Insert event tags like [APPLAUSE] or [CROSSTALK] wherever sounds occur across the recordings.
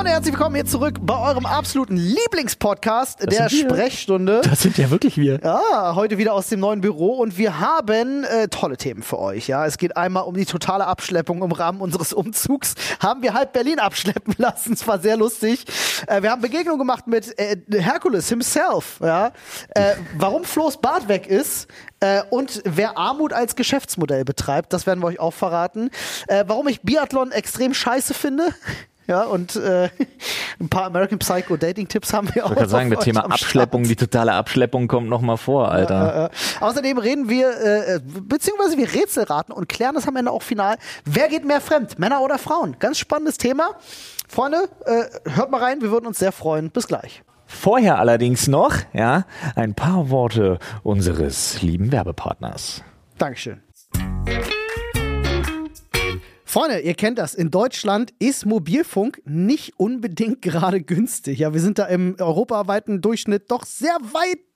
Freunde, herzlich willkommen hier zurück bei eurem absoluten Lieblingspodcast der Sprechstunde. Das sind ja wirklich wir. Ja, heute wieder aus dem neuen Büro und wir haben äh, tolle Themen für euch. Ja, es geht einmal um die totale Abschleppung im Rahmen unseres Umzugs. Haben wir halb Berlin abschleppen [LAUGHS] lassen. Es war sehr lustig. Äh, wir haben Begegnung gemacht mit äh, Hercules himself. Ja, äh, warum Flo's Bart weg ist. Äh, und wer Armut als Geschäftsmodell betreibt, das werden wir euch auch verraten. Äh, warum ich Biathlon extrem scheiße finde. Ja, und äh, [LAUGHS] ein paar American Psycho Dating Tipps haben wir auch. Ich wollte sagen, das Thema Abschleppung, die totale Abschleppung kommt nochmal vor, Alter. Äh, äh, außerdem reden wir, äh, beziehungsweise wir Rätselraten und klären das am Ende auch final. Wer geht mehr fremd, Männer oder Frauen? Ganz spannendes Thema. Freunde, äh, hört mal rein, wir würden uns sehr freuen. Bis gleich. Vorher allerdings noch, ja, ein paar Worte unseres lieben Werbepartners. Dankeschön. Freunde, ihr kennt das. In Deutschland ist Mobilfunk nicht unbedingt [LAUGHS] gerade günstig. Ja, wir sind da im europaweiten Durchschnitt doch sehr weit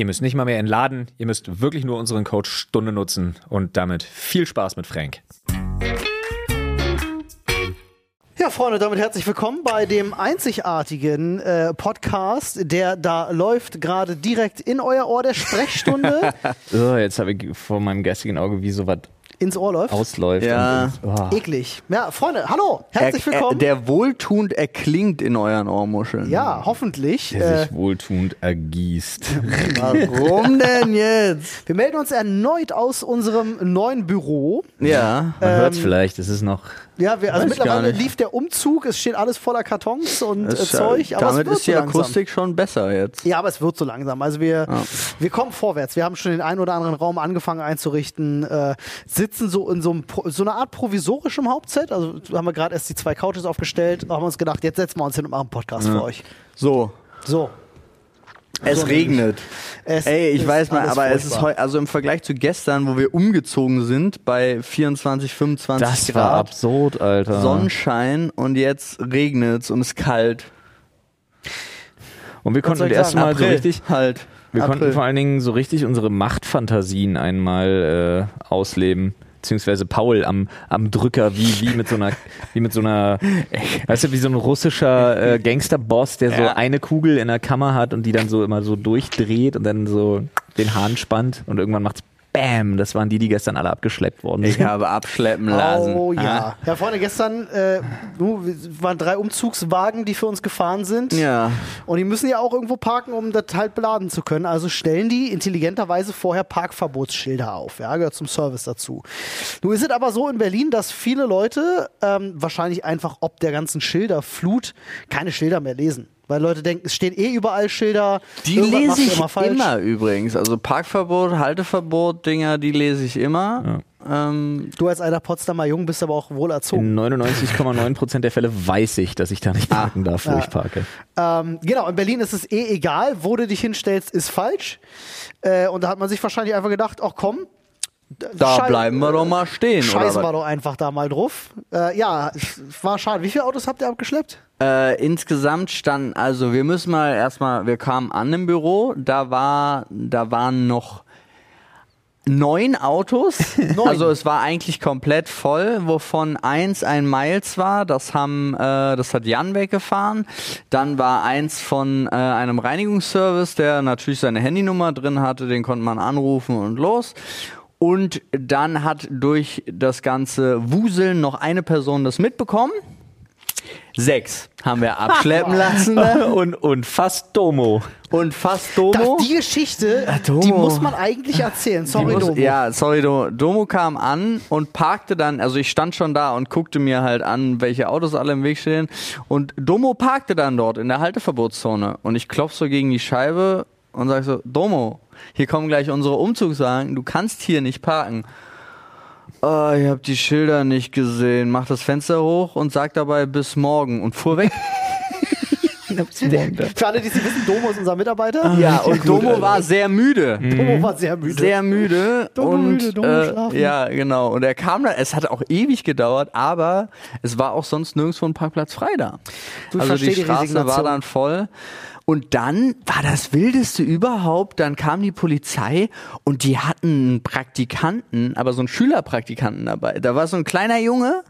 Ihr müsst nicht mal mehr entladen, ihr müsst wirklich nur unseren Code Stunde nutzen und damit viel Spaß mit Frank. Ja, Freunde, damit herzlich willkommen bei dem einzigartigen äh, Podcast, der da läuft gerade direkt in euer Ohr der Sprechstunde. [LAUGHS] oh, jetzt habe ich vor meinem geistigen Auge wie so was ins Ohr läuft. Ausläuft. Ja. Und, oh. Eklig. Ja, Freunde, hallo, herzlich er, willkommen. Er, der wohltuend erklingt in euren Ohrmuscheln. ja, hoffentlich. Der Äh, sich wohltuend ergießt. [LAUGHS] Warum denn jetzt? wir melden uns erneut aus unserem neuen Büro. Ja. Man hört es vielleicht, es ist noch. Ja, wir, also Weiß mittlerweile lief der Umzug, es steht alles voller Kartons und äh, Es, Zeug, aber damit ist die so langsam. Akustik schon besser jetzt. Ja, aber es wird so langsam. Also wir, wir kommen vorwärts. Wir haben schon den einen oder anderen Raum angefangen einzurichten, äh, sitzen so in so, einem, so einer Art provisorischem Hauptset. Also haben wir gerade erst die zwei Couches aufgestellt, haben uns gedacht, jetzt setzen wir uns hin und machen einen Podcast für euch. So. So. Es regnet. Es Ey, ich weiß mal, aber es ist heute, also im Vergleich zu gestern, wo wir umgezogen sind, bei 24, 25 Das war Grad, absurd, Alter. Sonnenschein und jetzt regnet's und es ist kalt. Und wir konnten das ich erste sagen? Mal so richtig. Halt. Wir April. konnten vor allen Dingen so richtig unsere Machtfantasien einmal äh, ausleben. Beziehungsweise Paul am, am Drücker, wie, wie mit so einer, wie mit so einer, weißt du, wie so ein russischer äh, Gangsterboss, der so Ja. eine Kugel in der Kammer hat und die dann so immer so durchdreht und dann so den Hahn spannt und irgendwann macht's BAM! Das waren die, die gestern alle abgeschleppt worden Ich sind. habe abschleppen lassen. Oh ja. Ah. Ja, Freunde, gestern äh, nu, es waren drei Umzugswagen, die für uns gefahren sind. Ja. Und die müssen ja auch irgendwo parken, um das halt beladen zu können. Also stellen die intelligenterweise vorher Parkverbotsschilder auf. Ja, gehört zum Service dazu. Nun ist es aber so in Berlin, dass viele Leute ähm, wahrscheinlich einfach ob der ganzen Schilderflut keine Schilder mehr lesen. Weil Leute denken, es stehen eh überall Schilder. Die irgendwas lese ich immer falsch. übrigens. Also Parkverbot, Halteverbot, Dinger, die lese ich immer. Ähm, Du als alter Potsdamer Jung bist aber auch wohl erzogen. In 99,9% der Fälle weiß ich, dass ich da nicht parken darf, wo Ja. ich parke. Ähm, genau, in Berlin ist es eh egal, wo du dich hinstellst, ist falsch. Äh, und da hat man sich wahrscheinlich einfach gedacht, ach komm, da schei- bleiben wir doch mal stehen. Scheißen oder wir doch einfach da mal drauf. Äh, ja, es war schade. Wie viele Autos habt ihr abgeschleppt? Äh, insgesamt standen, also wir müssen mal erstmal, wir kamen an im Büro, da war, da waren noch neun Autos. [LAUGHS] Neun. Also es war eigentlich komplett voll, wovon eins ein Miles war. Das haben, äh, das hat Jan weggefahren. Dann war eins von äh, einem Reinigungsservice, der natürlich seine Handynummer drin hatte. Den konnte man anrufen und los. Und dann hat durch das ganze Wuseln noch eine Person das mitbekommen. Sechs haben wir abschleppen [LAUGHS] lassen ne? und, und fast Domo. und fast Das, Domo. die Geschichte, Domo. die muss man eigentlich erzählen. Sorry, muss, Domo. Ja, sorry, Domo. Domo kam an und parkte dann, also ich stand schon da und guckte mir halt an, welche Autos alle im Weg stehen. Und Domo parkte dann dort in der Halteverbotszone. Und ich klopf so gegen die Scheibe und sag so, Domo, hier kommen gleich unsere Umzugswagen, du kannst hier nicht parken. Oh, ich habe die Schilder nicht gesehen. Mach das Fenster hoch und sag dabei bis morgen und fuhr weg. [LAUGHS] Für alle, die es nicht wissen, Domo ist unser Mitarbeiter. Ja, und Domo war sehr müde. Domo war sehr müde. sehr müde Domo und müde, Domo äh, schlafen. ja genau und er kam dann es hat auch ewig gedauert aber es war auch sonst nirgendwo ein Parkplatz frei da Du also die versteh die Straße war dann voll und dann war das wildeste überhaupt dann kam die Polizei und die hatten einen Praktikanten aber so einen Schülerpraktikanten dabei da war so ein kleiner Junge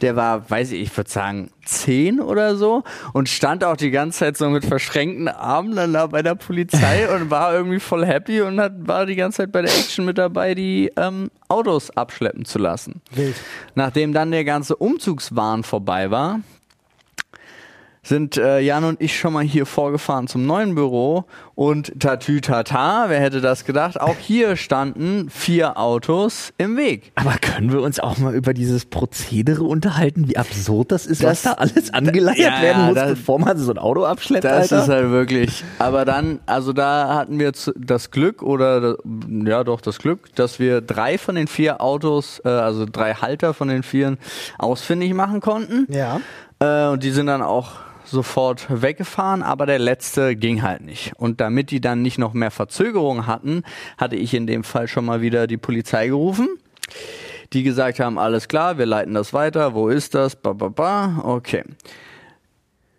der war, weiß ich, ich würde sagen, zehn oder so und stand auch die ganze Zeit so mit verschränkten Armen dann da bei der Polizei [LAUGHS] und war irgendwie voll happy und hat, war die ganze Zeit bei der Action mit dabei, die ähm, Autos abschleppen zu lassen. Wild. Nachdem dann der ganze Umzugswahn vorbei war, sind äh, Jan und ich schon mal hier vorgefahren zum neuen Büro und tatütata, wer hätte das gedacht, auch hier standen vier Autos im Weg. Aber können wir uns auch mal über dieses Prozedere unterhalten, wie absurd das ist, was Das- da alles angeleiert Ja, werden muss, das- bevor man so ein Auto abschleppt, Das Alter? ist halt wirklich. Aber dann, also da hatten wir das Glück oder ja doch das Glück, dass wir drei von den vier Autos, äh, also drei Halter von den vieren ausfindig machen konnten. Ja. Äh, und die sind dann auch sofort weggefahren, aber der letzte ging halt nicht. Und damit die dann nicht noch mehr Verzögerung hatten, hatte ich in dem Fall schon mal wieder die Polizei gerufen. Die gesagt haben, alles klar, wir leiten das weiter, wo ist das? Ba, ba, ba. Okay.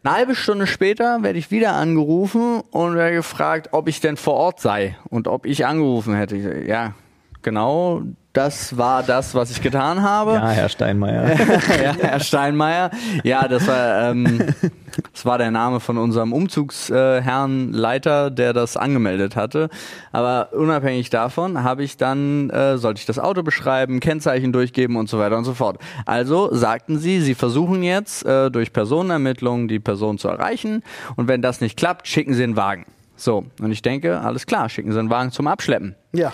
Eine halbe Stunde später werde ich wieder angerufen und werde gefragt, ob ich denn vor Ort sei und ob ich angerufen hätte. Ich, ja, genau, das war das, was ich getan habe. ja, Herr Steinmeier. [LAUGHS] ja, Herr Steinmeier. Ja, das war, ähm, [LAUGHS] das war der Name von unserem Umzugsherrn Leiter, der das angemeldet hatte. Aber unabhängig davon habe ich dann, äh, sollte ich das Auto beschreiben, Kennzeichen durchgeben und so weiter und so fort. Also sagten sie, sie versuchen jetzt äh, durch Personenermittlungen die Person zu erreichen und wenn das nicht klappt, schicken sie einen Wagen. So, und ich denke, alles klar, schicken sie einen Wagen zum Abschleppen. Ja.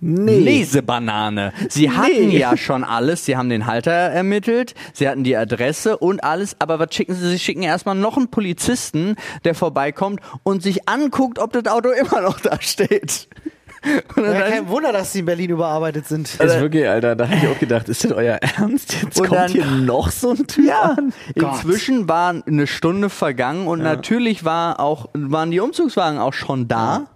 Lesebanane. Sie hatten ja schon alles. Sie haben den Halter ermittelt, sie hatten die Adresse und alles. Aber was schicken sie? Sie schicken erstmal noch einen Polizisten, der vorbeikommt und sich anguckt, ob das Auto [LAUGHS] immer noch da steht. Ja. Kein Wunder, dass sie in Berlin überarbeitet sind. ist wirklich, Alter, da habe ich auch gedacht, ist das euer Ernst? Jetzt Und kommt dann- hier noch so ein Typ Ja, an? inzwischen war eine Stunde vergangen und natürlich war auch, waren die Umzugswagen auch schon da.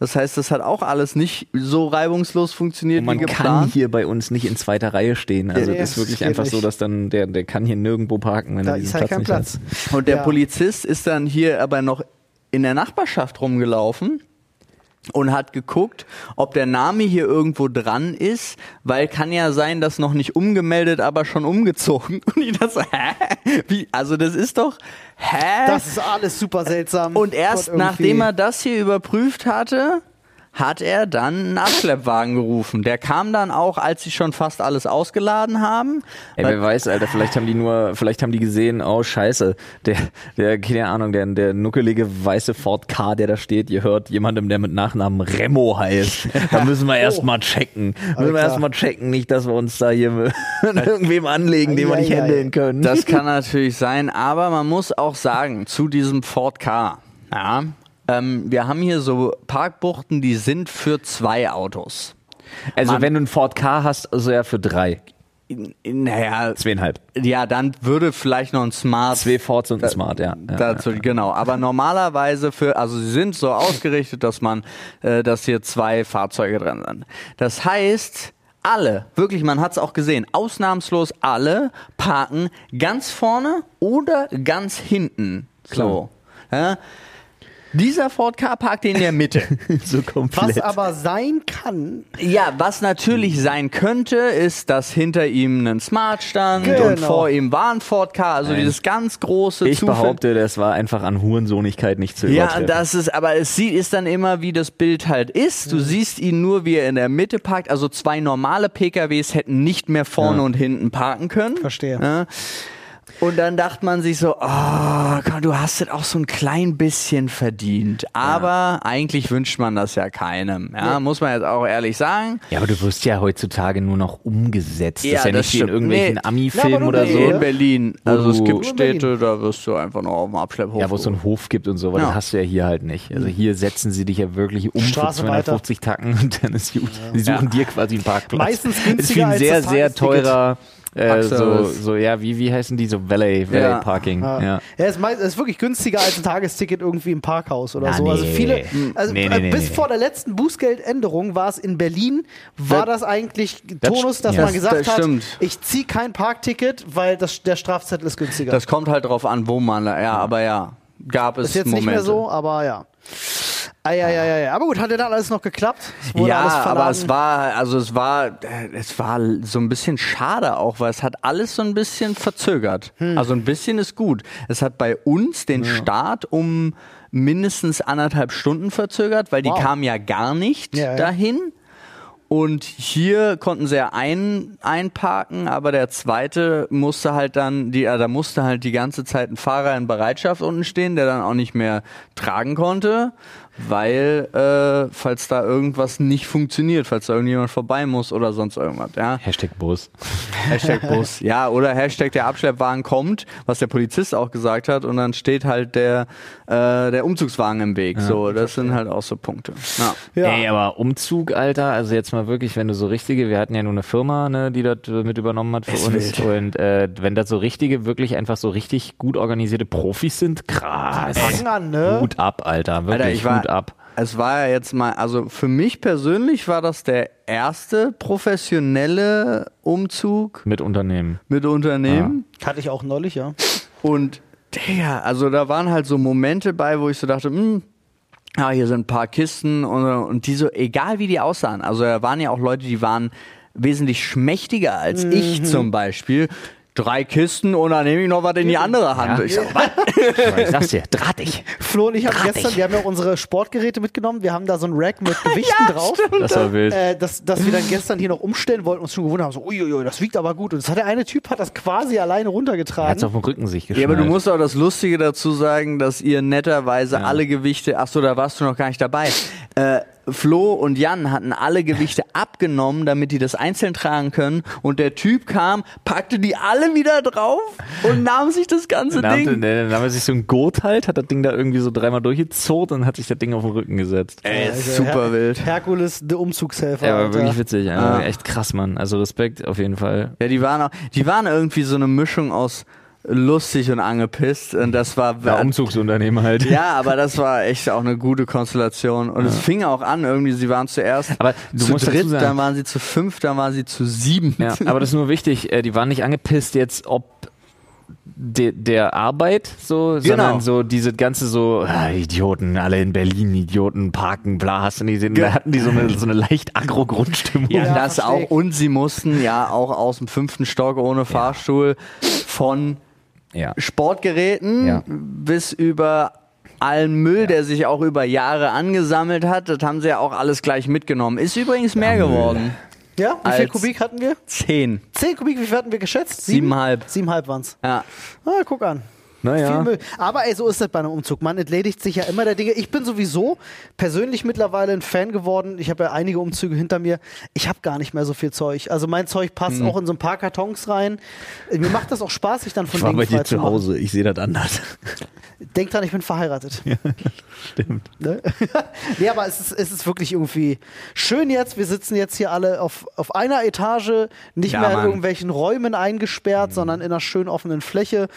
Das heißt, das hat auch alles nicht so reibungslos funktioniert Und man wie kann geplant. hier bei uns nicht in zweiter Reihe stehen. Also Nee, das ist wirklich einfach so, nicht. dass dann der, der kann hier nirgendwo parken, wenn Da er diesen ist halt Platz kein nicht Platz. hat. Und der Ja. Polizist ist dann hier aber noch in der Nachbarschaft rumgelaufen und hat geguckt, ob der Name hier irgendwo dran ist, weil kann ja sein, dass noch nicht umgemeldet, aber schon umgezogen. [LAUGHS] Und ich dachte hä? Wie? Also das ist doch, hä? Das ist alles super seltsam. und erst nachdem er das hier überprüft hatte, hat er dann einen Abschleppwagen gerufen. Der kam dann auch, als sie schon fast alles ausgeladen haben. Ey, wer weiß, Alter, vielleicht haben die nur, vielleicht haben die gesehen, oh scheiße, der, der, keine Ahnung, der, der nuckelige weiße Ford K, der da steht, ihr hört jemandem, der mit Nachnamen Remo heißt. Da müssen wir [LAUGHS] erstmal checken. Müssen wir klar. erstmal checken, nicht, dass wir uns da hier mit [LAUGHS] irgendwem anlegen, den wir nicht handeln können. Das kann [LAUGHS] natürlich sein, aber man muss auch sagen, zu diesem Ford K, ja, ähm, wir haben hier so Parkbuchten, die sind für zwei Autos. also Mann. wenn du einen Ford K hast, also ja für drei. Naja, Zweieinhalb. ja, dann würde vielleicht noch ein Smart Zwei Fords und ein Smart, ja. ja. dazu, genau. Aber normalerweise für, also sie sind so ausgerichtet, dass man, äh, dass hier zwei Fahrzeuge dran sind. Das heißt, alle, wirklich, man hat es auch gesehen, ausnahmslos alle parken ganz vorne oder ganz hinten. So. Ja. Dieser Ford K parkt in der Mitte. [LAUGHS] so Was komplett. aber sein kann, Ja, was natürlich sein könnte, ist, dass hinter ihm ein Smart stand Genau. und vor ihm war ein Ford K, also Nein. dieses ganz große ich Zufall- behaupte, das war einfach an Hurensohnigkeit nicht zu Ja, übertreffen. das ist, aber es sieht, ist dann immer, wie das Bild halt ist. Du siehst ihn nur, wie er in der Mitte parkt. Also zwei normale PKWs hätten nicht mehr vorne Ja. und hinten parken können. Verstehe. Ja. Und dann dachte man sich so, oh, komm, du hast es auch so ein klein bisschen verdient. Aber eigentlich wünscht man das ja keinem. Ja, muss man jetzt auch ehrlich sagen. Ja, aber du wirst ja heutzutage nur noch umgesetzt. Ja, das ist ja das nicht wie in stimmt. irgendwelchen Nee. Ami-Filmen Ja, oder nur so. nee, in Berlin. Also es gibt Städte, da wirst du einfach noch auf dem Abschlepphof. Ja, wo es so einen Hof gibt und so, aber Ja. das hast du ja hier halt nicht. Also hier setzen sie dich ja wirklich um für Straße 250 Tacken und dann ist gut. Sie suchen dir quasi einen Parkplatz. Meistens Das ist wie günstiger ein als sehr, das sehr teurer, äh, so, so, ja, wie, wie heißen die? So Valet, Valet Ja. Parking. Ja. Ja. Ja, es ist, ist wirklich günstiger als ein Tagesticket irgendwie im Parkhaus oder Na, so. Also nee. viele, also Nee, nee, äh, nee, bis nee. vor der letzten Bußgeldänderung war es in Berlin, war das eigentlich Tonus, dass man Das- gesagt das hat, ich ziehe kein Parkticket, weil das, der Strafzettel ist günstiger. Das kommt halt drauf an, wo man, ja, aber ja, gab es ist jetzt Momente. nicht mehr so, aber ja. Eieieiei. Aber gut, hat ja dann alles noch geklappt? Ja, aber es war, also es war, es war so ein bisschen schade auch, weil es hat alles so ein bisschen verzögert. Hm. Also ein bisschen ist gut. Es hat bei uns den Start um mindestens anderthalb Stunden verzögert, weil die Wow. kamen ja gar nicht Ja, ja. dahin. Und hier konnten sie ja ein, einparken, aber der zweite musste halt dann, die, äh, da musste halt die ganze Zeit ein Fahrer in Bereitschaft unten stehen, der dann auch nicht mehr tragen konnte, weil äh, falls da irgendwas nicht funktioniert, falls da irgendjemand vorbei muss oder sonst irgendwas, ja. Hashtag Bus. [LAUGHS] Hashtag Bus. Ja, oder Hashtag der Abschleppwagen kommt, was der Polizist auch gesagt hat, und dann steht halt der, äh, der Umzugswagen im Weg. so, das sind halt auch so Punkte. Ja. ja. Ey, aber Umzug, Alter, also jetzt mal wirklich, wenn du so richtige, wir hatten ja nur eine Firma, ne, die das äh, mit übernommen hat für Ist uns. wild. Und äh, wenn das so richtige, wirklich einfach so richtig gut organisierte Profis sind, krass. Fang an, ne? Hut ab, Alter, wirklich Alter, ich war, Hut ab. Es war ja jetzt mal, also für mich persönlich war das der erste professionelle Umzug Mit Unternehmen. mit Unternehmen. Hatte ich auch neulich, ja. Und Digga, also da waren halt so Momente bei, wo ich so dachte, hm, ja, hier sind ein paar Kisten und, und die so, egal wie die aussahen. Also da waren ja auch Leute, die waren wesentlich schmächtiger als ich zum Beispiel. Drei Kisten und dann nehme ich noch was in die andere Hand. Ja. Ich so, was? [LAUGHS] Ich sag's dir, drahtig. Flo und ich haben Drahtig. gestern, wir haben ja auch unsere Sportgeräte mitgenommen. Wir haben da so ein Rack mit Gewichten [LAUGHS] drauf. Das war wild. Äh, dass, dass wir dann gestern hier noch umstellen wollten, uns schon gewundert haben, so, uiuiui, das wiegt aber gut. Und das hat der eine Typ, hat das quasi alleine Er hat's runtergetragen. auf dem Rücken sich Ja, geschnallt. aber du musst auch das Lustige dazu sagen, dass ihr netterweise alle Gewichte, ach so, da warst du noch gar nicht dabei. Äh, Flo und Jan hatten alle Gewichte [LAUGHS] abgenommen, damit die das einzeln tragen können. Und der Typ kam, packte die alle wieder drauf und nahm sich das ganze Dann Ding. nahm, dann nahm er sich so ein Gurt halt, hat das Ding da irgendwie so dreimal durchgezurrt und hat sich das Ding auf den Rücken gesetzt. Ey, Also super Her wild. Herkules, der Umzugshelfer. Ja, aber Alter. wirklich witzig, Alter. Ah. echt krass, Mann. Also Respekt auf jeden Fall. Ja, die waren auch, die waren irgendwie so eine Mischung aus lustig und angepisst. Und das war, Ja, Umzugsunternehmen halt. Ja, aber das war echt auch eine gute Konstellation. Und es fing auch an, irgendwie, sie waren zuerst Aber du zu musst dritt, sagen- dann waren sie zu fünf, dann waren sie zu sieben. Ja, aber das ist nur wichtig, äh, die waren nicht angepisst jetzt, ob de, der Arbeit so, sondern so diese ganze so ah, Idioten, alle in Berlin, Idioten, parken, bla, hast du nicht gesehen, da hatten die so eine, so eine leicht agro Grundstimmung. Ja, Ja, das auch. Und sie mussten ja auch aus dem fünften Stock ohne Fahrstuhl von Ja. Sportgeräten Ja. bis über allen Müll, der sich auch über Jahre angesammelt hat. Das haben sie ja auch alles gleich mitgenommen. Ist übrigens mehr geworden. Ja, wie viel Kubik hatten wir? Zehn. Zehn Kubik, wie viel hatten wir geschätzt? Siebeneinhalb. Siebeneinhalb waren's. Ja. Ah, guck an. Viel Naja. Müll. Aber ey, so ist das bei einem Umzug. Man entledigt sich ja immer der Dinge. Ich bin sowieso persönlich mittlerweile ein Fan geworden. Ich habe ja einige Umzüge hinter mir. Ich habe gar nicht mehr so viel Zeug. Also mein Zeug passt Mhm. auch in so ein paar Kartons rein. Mir macht das auch Spaß, sich dann von Ich war Dingen bei frei dir zu. Hause, ich sehe das anders. Denk dran, ich bin verheiratet. [LAUGHS] Stimmt. Ne? [LAUGHS] nee, aber es ist, es ist wirklich irgendwie schön jetzt. Wir sitzen jetzt hier alle auf, auf einer Etage, nicht Ja, mehr in Mann. irgendwelchen Räumen eingesperrt, sondern in einer schön offenen Fläche.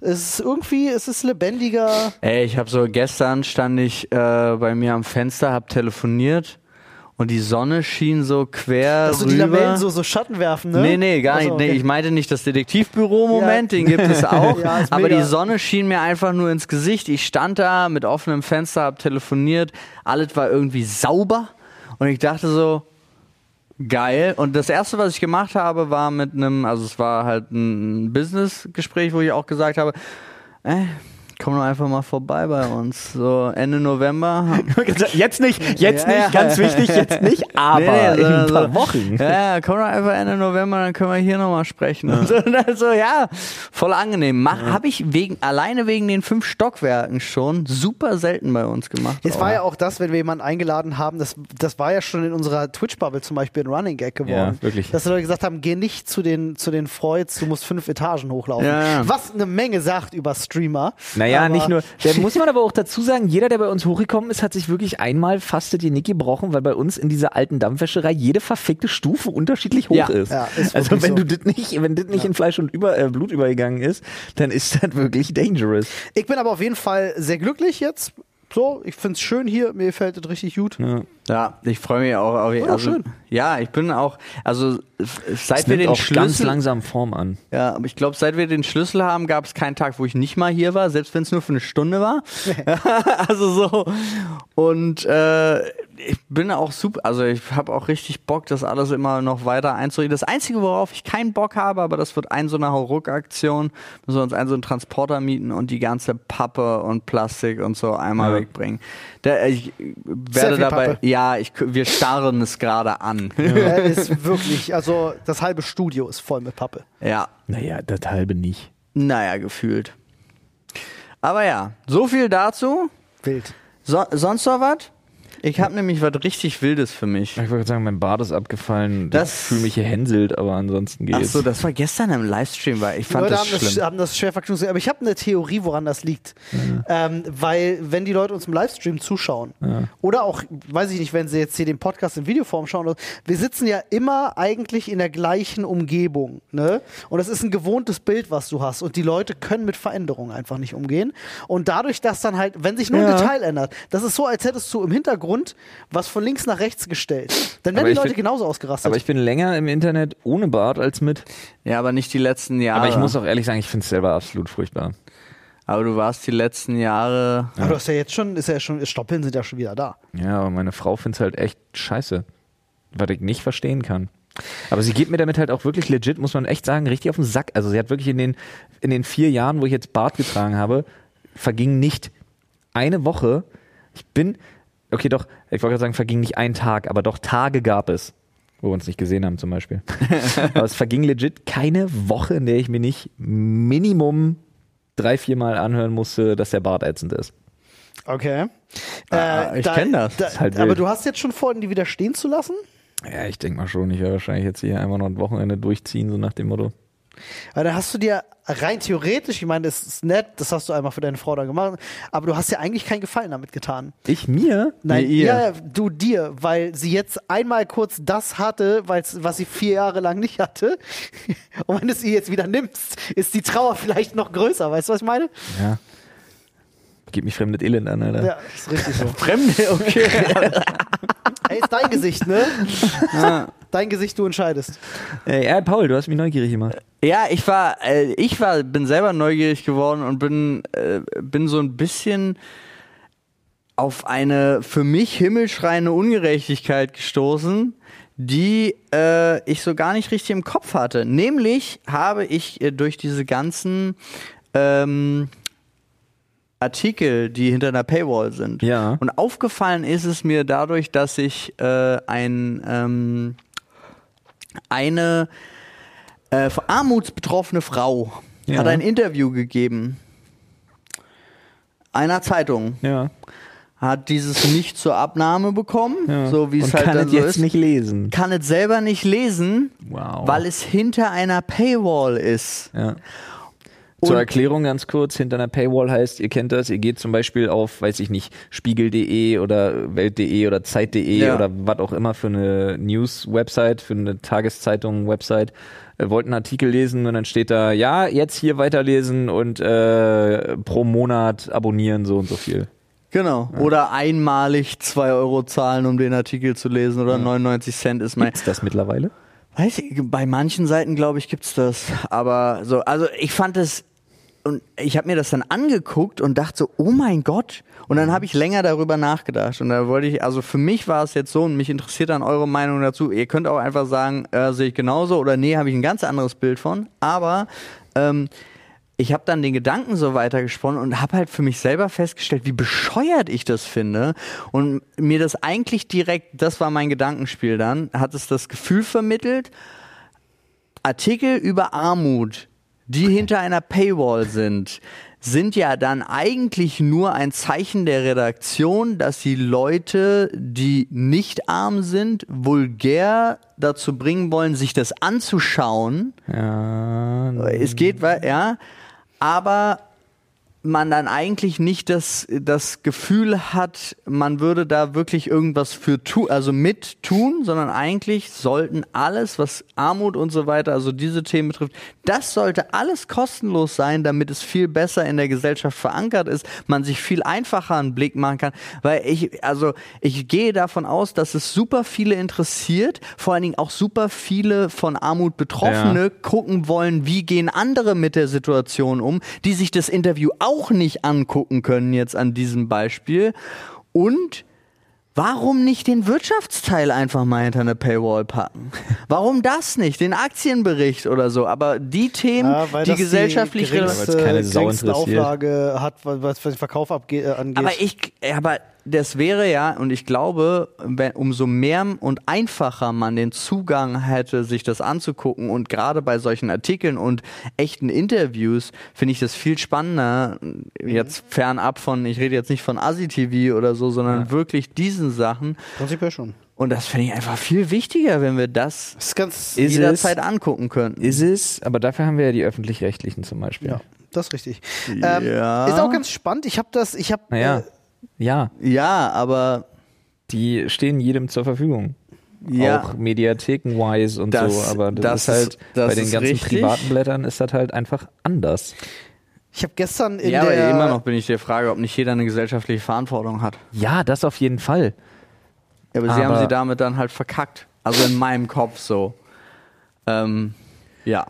Es ist irgendwie, es ist lebendiger. Ey, ich habe so gestern stand ich äh, bei mir am Fenster, hab telefoniert und die Sonne schien so quer Dass rüber. die Lamellen so, so Schatten werfen, ne? Nee, nee, gar Ach so, nicht. Nee, okay. ich meinte nicht das Detektivbüro-Moment, den gibt es [LAUGHS] auch. Ja, aber mega. die Sonne schien mir einfach nur ins Gesicht. Ich stand da mit offenem Fenster, hab telefoniert, alles war irgendwie sauber und ich dachte so, geil. Und das erste, was ich gemacht habe, war mit einem, also es war halt ein Business-Gespräch, wo ich auch gesagt habe, äh, komm doch einfach mal vorbei bei uns. So Ende November. [LAUGHS] Jetzt nicht, jetzt Ja, nicht, ja. ganz wichtig, jetzt nicht, [LAUGHS] aber Nee, nee, in ein paar so- Wochen. Ja, ja, komm doch einfach Ende November, dann können wir hier nochmal sprechen. Und [LAUGHS] so, und dann so, ja, voll angenehm. Mach, Habe ich wegen, alleine wegen den fünf Stockwerken schon super selten bei uns gemacht. Es war ja auch das, wenn wir jemanden eingeladen haben, das, das war ja schon in unserer Twitch-Bubble zum Beispiel ein Running Gag geworden. Ja, wirklich. Dass die Leute gesagt haben, geh nicht zu den, zu den Freuds, du musst fünf Etagen hochlaufen. Ja, ja. Was eine Menge sagt über Streamer. Naja, Aber- nicht nur. Der [LAUGHS] muss man aber auch dazu sagen, jeder, der bei uns hochgekommen ist, hat sich wirklich einmal fast die Nick gebrochen, weil bei uns in dieser alten Dampfwäscherei jede verfickte Stufe unterschiedlich hoch Ja. ist. Ja, ist also wenn so. du das nicht, wenn das nicht in Fleisch und über, äh, Blut übergegangen ist, dann ist das wirklich dangerous. Ich bin aber auf jeden Fall sehr glücklich jetzt. So, ich find's schön hier, mir gefällt es richtig gut. Ja. Ja, ich freue mich auch. Auf, also, schön. Ja, ich bin auch, also seit Es wir den auch ganz Schlüssel, langsam Form an. ja, aber ich glaube, seit wir den Schlüssel haben, gab es keinen Tag, wo ich nicht mal hier war, selbst wenn es nur für eine Stunde war. [LAUGHS] [LAUGHS] also so. Und äh, ich bin auch super, also ich habe auch richtig Bock, das alles immer noch weiter einzurichten. Das Einzige, worauf ich keinen Bock habe, aber das wird ein so eine Hauruck-Aktion, müssen wir uns einen so einen Transporter mieten und die ganze Pappe und Plastik und so einmal Ja. wegbringen. Der, ich werde viel dabei, Pappe. ja, ich, wir starren es gerade an. [LAUGHS] Er ist wirklich, also das halbe Studio ist voll mit Pappe. ja. Naja, das halbe nicht. Naja, gefühlt. Aber ja, so viel dazu. Wild. So, sonst noch was? Ich habe nämlich was richtig Wildes für mich. Ich wollte gerade sagen, mein Bart ist abgefallen. Das- ich fühle mich hier hänselt, aber ansonsten geht's. Ach so, das war gestern im Livestream, weil ich Die fand Leute das haben das, haben das schwer verknüpft. Aber ich habe eine Theorie, woran das liegt. Ähm, weil, wenn die Leute uns im Livestream zuschauen, oder auch, weiß ich nicht, wenn sie jetzt hier den Podcast in Videoform schauen, wir sitzen ja immer eigentlich in der gleichen Umgebung. Ne? Und das ist ein gewohntes Bild, was du hast. Und die Leute können mit Veränderungen einfach nicht umgehen. Und dadurch, dass dann halt, wenn sich nur ein Ja. Detail ändert, das ist so, als hättest du im Hintergrund was von links nach rechts gestellt. Dann werden Aber die Leute find- genauso ausgerastet. aber ich bin länger im Internet ohne Bart als mit. Ja, aber nicht die letzten Jahre. Aber ich muss auch ehrlich sagen, ich finde es selber absolut furchtbar. Aber du warst die letzten Jahre. aber du hast ja jetzt schon, ist ja schon, Stoppeln sind ja schon wieder da. Ja, aber meine Frau findet es halt echt scheiße. Was ich nicht verstehen kann. Aber sie geht mir damit halt auch wirklich legit, muss man echt sagen, richtig auf den Sack. Also sie hat wirklich in den, in den vier Jahren, wo ich jetzt Bart getragen habe, verging nicht eine Woche. Ich bin, okay, doch, ich wollte gerade sagen, verging nicht ein Tag, aber doch Tage gab es, wo wir uns nicht gesehen haben zum Beispiel. [LAUGHS] aber es verging legit keine Woche, in der ich mir nicht Minimum drei, vier Mal anhören musste, dass der Bart ätzend ist. Okay. Ah, ich kenn das. Da, Ist halt aber du hast jetzt schon vor, die wieder stehen zu lassen? Ja, ich denke mal schon. Ich werde wahrscheinlich jetzt hier einfach noch ein Wochenende durchziehen, so nach dem Motto. Weil dann hast du dir rein theoretisch, ich meine, das ist nett, das hast du einmal für deine Frau dann gemacht, aber du hast ja eigentlich keinen Gefallen damit getan. Ich mir? Nein, Nee, ihr. ja, du dir, weil sie jetzt einmal kurz das hatte, weil's, was sie vier Jahre lang nicht hatte. [LAUGHS] Und wenn du es ihr jetzt wieder nimmst, ist die Trauer vielleicht noch größer. Weißt du, was ich meine? Ja. Gib mich fremdes Elend an, Alter. Ja, ist richtig so. [LAUGHS] Fremde, okay. Ey, ist dein Gesicht, ne? Dein Gesicht, du entscheidest. Ey, ja, Paul, du hast mich neugierig gemacht. Ja, ich war, äh, ich war, bin selber neugierig geworden und bin, äh, bin so ein bisschen auf eine für mich himmelschreiende Ungerechtigkeit gestoßen, die äh, ich so gar nicht richtig im Kopf hatte. Nämlich habe ich äh, durch diese ganzen ähm, Artikel, die hinter einer Paywall sind. Ja. Und aufgefallen ist es mir dadurch, dass ich äh, ein, ähm, eine äh, armutsbetroffene Frau Ja. hat ein Interview gegeben einer Zeitung, Ja. hat dieses nicht zur Abnahme bekommen, ja. so wie es halt kann dann es so jetzt ist. nicht lesen. Kann es selber nicht lesen, Wow. weil es hinter einer Paywall ist. Ja. Und- Zur Erklärung ganz kurz, hinter einer Paywall heißt, ihr kennt das, ihr geht zum Beispiel auf, weiß ich nicht, spiegel.de oder welt.de oder zeit.de Ja. oder was auch immer für eine News-Website, für eine Tageszeitung-Website, äh, wollt einen Artikel lesen und dann steht da, ja, jetzt hier weiterlesen und äh, pro Monat abonnieren so und so viel. Genau. Oder einmalig 2 Euro zahlen, um den Artikel zu lesen oder 99 Cent ist mein. Gibt's das mittlerweile? Weiß ich, bei manchen Seiten, glaube ich, gibt's das. Aber so, also ich fand es. Und ich habe mir das dann angeguckt und dachte so, oh mein Gott. Und dann habe ich länger darüber nachgedacht. Und da wollte ich, also für mich war es jetzt so, und mich interessiert dann eure Meinung dazu. Ihr könnt auch einfach sagen, äh, sehe ich genauso oder nee, habe ich ein ganz anderes Bild von. Aber ähm, ich habe dann den Gedanken so weitergesponnen und habe halt für mich selber festgestellt, wie bescheuert ich das finde. Und mir das eigentlich direkt, das war mein Gedankenspiel dann, hat es das Gefühl vermittelt, Artikel über Armut, die hinter einer Paywall sind, sind ja dann eigentlich nur ein Zeichen der Redaktion, dass sie Leute, die nicht arm sind, vulgär dazu bringen wollen, sich das anzuschauen. Ja, Es geht, ja, aber man dann eigentlich nicht das, das Gefühl hat, man würde da wirklich irgendwas für tun, also mit tun, sondern eigentlich sollten alles, was Armut und so weiter, also diese Themen betrifft, das sollte alles kostenlos sein, damit es viel besser in der Gesellschaft verankert ist, man sich viel einfacher einen Blick machen kann, weil ich, also ich gehe davon aus, dass es super viele interessiert, vor allen Dingen auch super viele von Armut Betroffene gucken wollen, wie gehen andere mit der Situation um, die sich das Interview auch nicht angucken können jetzt an diesem Beispiel. Und warum nicht den Wirtschaftsteil einfach mal hinter eine Paywall packen? Warum das nicht? Den Aktienbericht oder so. Aber die Themen, Ja, weil die das gesellschaftlich die relevant geringste, es keine Sau geringste interessiert. Auflage hat, was, was den Verkauf abge angeht. Aber ich, aber das wäre ja, und ich glaube, wenn, umso mehr und einfacher man den Zugang hätte, sich das anzugucken und gerade bei solchen Artikeln und echten Interviews finde ich das viel spannender. Jetzt fernab von, ich rede jetzt nicht von Asi-TV oder so, sondern wirklich diesen Sachen. Prinzipiell schon. Und das finde ich einfach viel wichtiger, wenn wir das Das jederzeit es- angucken könnten. ist es, aber dafür haben wir ja die öffentlich-rechtlichen zum Beispiel. ja, das ist richtig. Ja. Ähm, ist auch ganz spannend. Ich habe das, ich habe. Naja, Äh, ja, ja, aber die stehen jedem zur Verfügung. Ja. Auch mediatheken-wise und Das- so, aber das, das ist halt, das bei den ist ganzen richtig. privaten Blättern ist das halt einfach anders. ich habe gestern in ja, aber der. immer noch bin ich der Frage, ob nicht jeder eine gesellschaftliche Verantwortung hat. Ja, das auf jeden Fall. Ja, aber sie Aber- haben sie damit dann halt verkackt. Also in meinem Kopf so. Ähm, ja.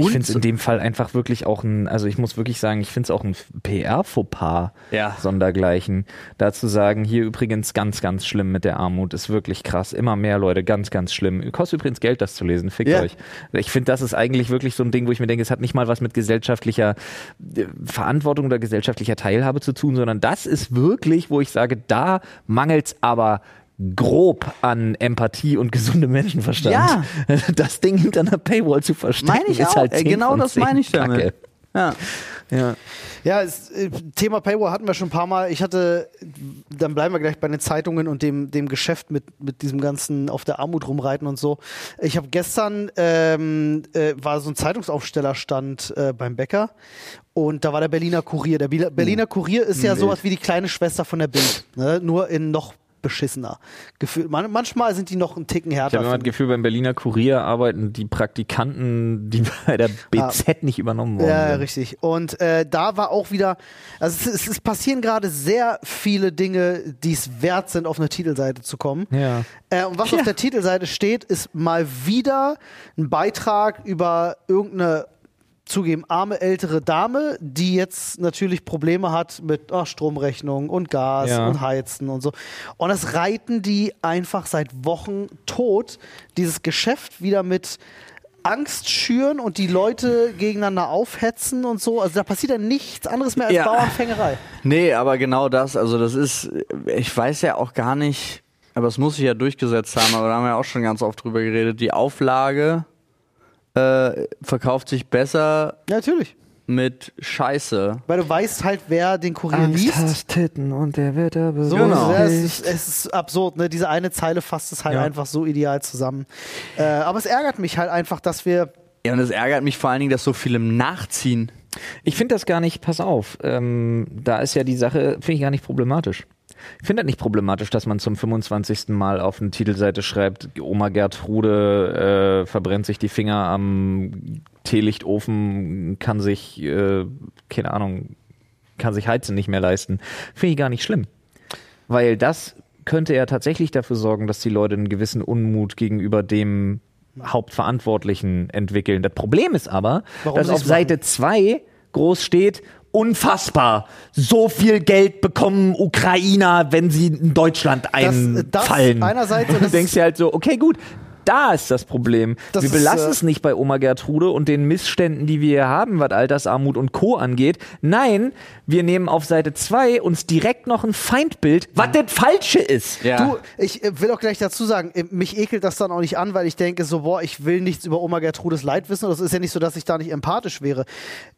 Ich finde es in dem Fall einfach wirklich auch ein, also ich muss wirklich sagen, ich finde es auch ein PR-Fauxpas Ja. sondergleichen. Da zu sagen, hier übrigens ganz, ganz schlimm mit der Armut, ist wirklich krass. Immer mehr Leute, ganz, ganz schlimm. Kostet übrigens Geld, das zu lesen, fickt Ja. euch. Ich finde, das ist eigentlich wirklich so ein Ding, wo ich mir denke, es hat nicht mal was mit gesellschaftlicher äh, Verantwortung oder gesellschaftlicher Teilhabe zu tun, sondern das ist wirklich, wo ich sage, da mangelt's aber grob an Empathie und gesundem Menschenverstand. Ja. [LAUGHS] Das Ding hinter einer Paywall zu verstecken, Meine ich ist auch. halt Äh, 10 genau von das 10 meine ich damit. Kacke. Ja. Ja. Ja, es, äh, Thema Paywall hatten wir schon ein paar Mal. Ich hatte, dann bleiben wir gleich bei den Zeitungen und dem, dem Geschäft mit, mit diesem ganzen auf der Armut rumreiten und so. Ich habe gestern, ähm, äh, war so ein Zeitungsaufstellerstand äh, beim Bäcker und da war der Berliner Kurier. Der Berliner Kurier ist ja sowas wie die kleine Schwester von der Bild, ne? nur in noch beschissener. Gefühl. Man, manchmal sind die noch einen Ticken Ich härter. habe immer das ich. Gefühl, beim Berliner Kurier arbeiten die Praktikanten, die [LAUGHS] bei der BZ nicht übernommen worden Ja, ja, sind. richtig. Und äh, da war auch wieder, also es, es, passieren gerade sehr viele Dinge, die es wert sind, auf eine Titelseite zu kommen. Ja. Äh, und was auf der Titelseite steht, ist mal wieder ein Beitrag über irgendeine zugeben arme ältere Dame, die jetzt natürlich Probleme hat mit ach, Stromrechnung und Gas Ja. und Heizen und so. Und das reiten die einfach seit Wochen tot, dieses Geschäft wieder mit Angst schüren und die Leute gegeneinander aufhetzen und so. Also da passiert ja nichts anderes mehr als Ja. Bauernfängerei. Nee, aber genau das, also das ist, ich weiß ja auch gar nicht, aber es muss sich ja durchgesetzt haben, aber da haben wir ja auch schon ganz oft drüber geredet, die Auflage äh, verkauft sich besser Ja, natürlich. mit Scheiße. Weil du weißt halt, wer den Kurier liest. Titten und der wird aber So, Genau. ja, es, ist, es ist absurd, ne? Diese eine Zeile fasst es halt Ja. einfach so ideal zusammen. Äh, aber es ärgert mich halt einfach, dass wir. Ja, und es ärgert mich vor allen Dingen, dass so viele nachziehen. Ich finde das gar nicht, pass auf, ähm, da ist ja die Sache, finde ich gar nicht problematisch. Ich finde das nicht problematisch, dass man zum 25. Mal auf eine Titelseite schreibt, Oma Gertrude äh, verbrennt sich die Finger am Teelichtofen, kann sich, äh, keine Ahnung, kann sich Heizen nicht mehr leisten. Finde ich gar nicht schlimm. Weil das könnte ja tatsächlich dafür sorgen, dass die Leute einen gewissen Unmut gegenüber dem Hauptverantwortlichen entwickeln. Das Problem ist aber, Warum dass auf Seite 2 groß steht, unfassbar, so viel Geld bekommen Ukrainer, wenn sie in Deutschland Das- das einfallen. einerseits und du [LAUGHS] das- denkst dir halt so, okay, gut, da ist das Problem. Das wir ist, belassen äh, es nicht bei Oma Gertrude und den Missständen, die wir hier haben, was Altersarmut und Co. angeht. Nein, wir nehmen auf Seite 2 uns direkt noch ein Feindbild, was das Falsche ist. Ja. Du, ich äh, will auch gleich dazu sagen, äh, mich ekelt das dann auch nicht an, weil ich denke so, boah, ich will nichts über Oma Gertrudes Leid wissen. Das ist ja nicht so, dass ich da nicht empathisch wäre.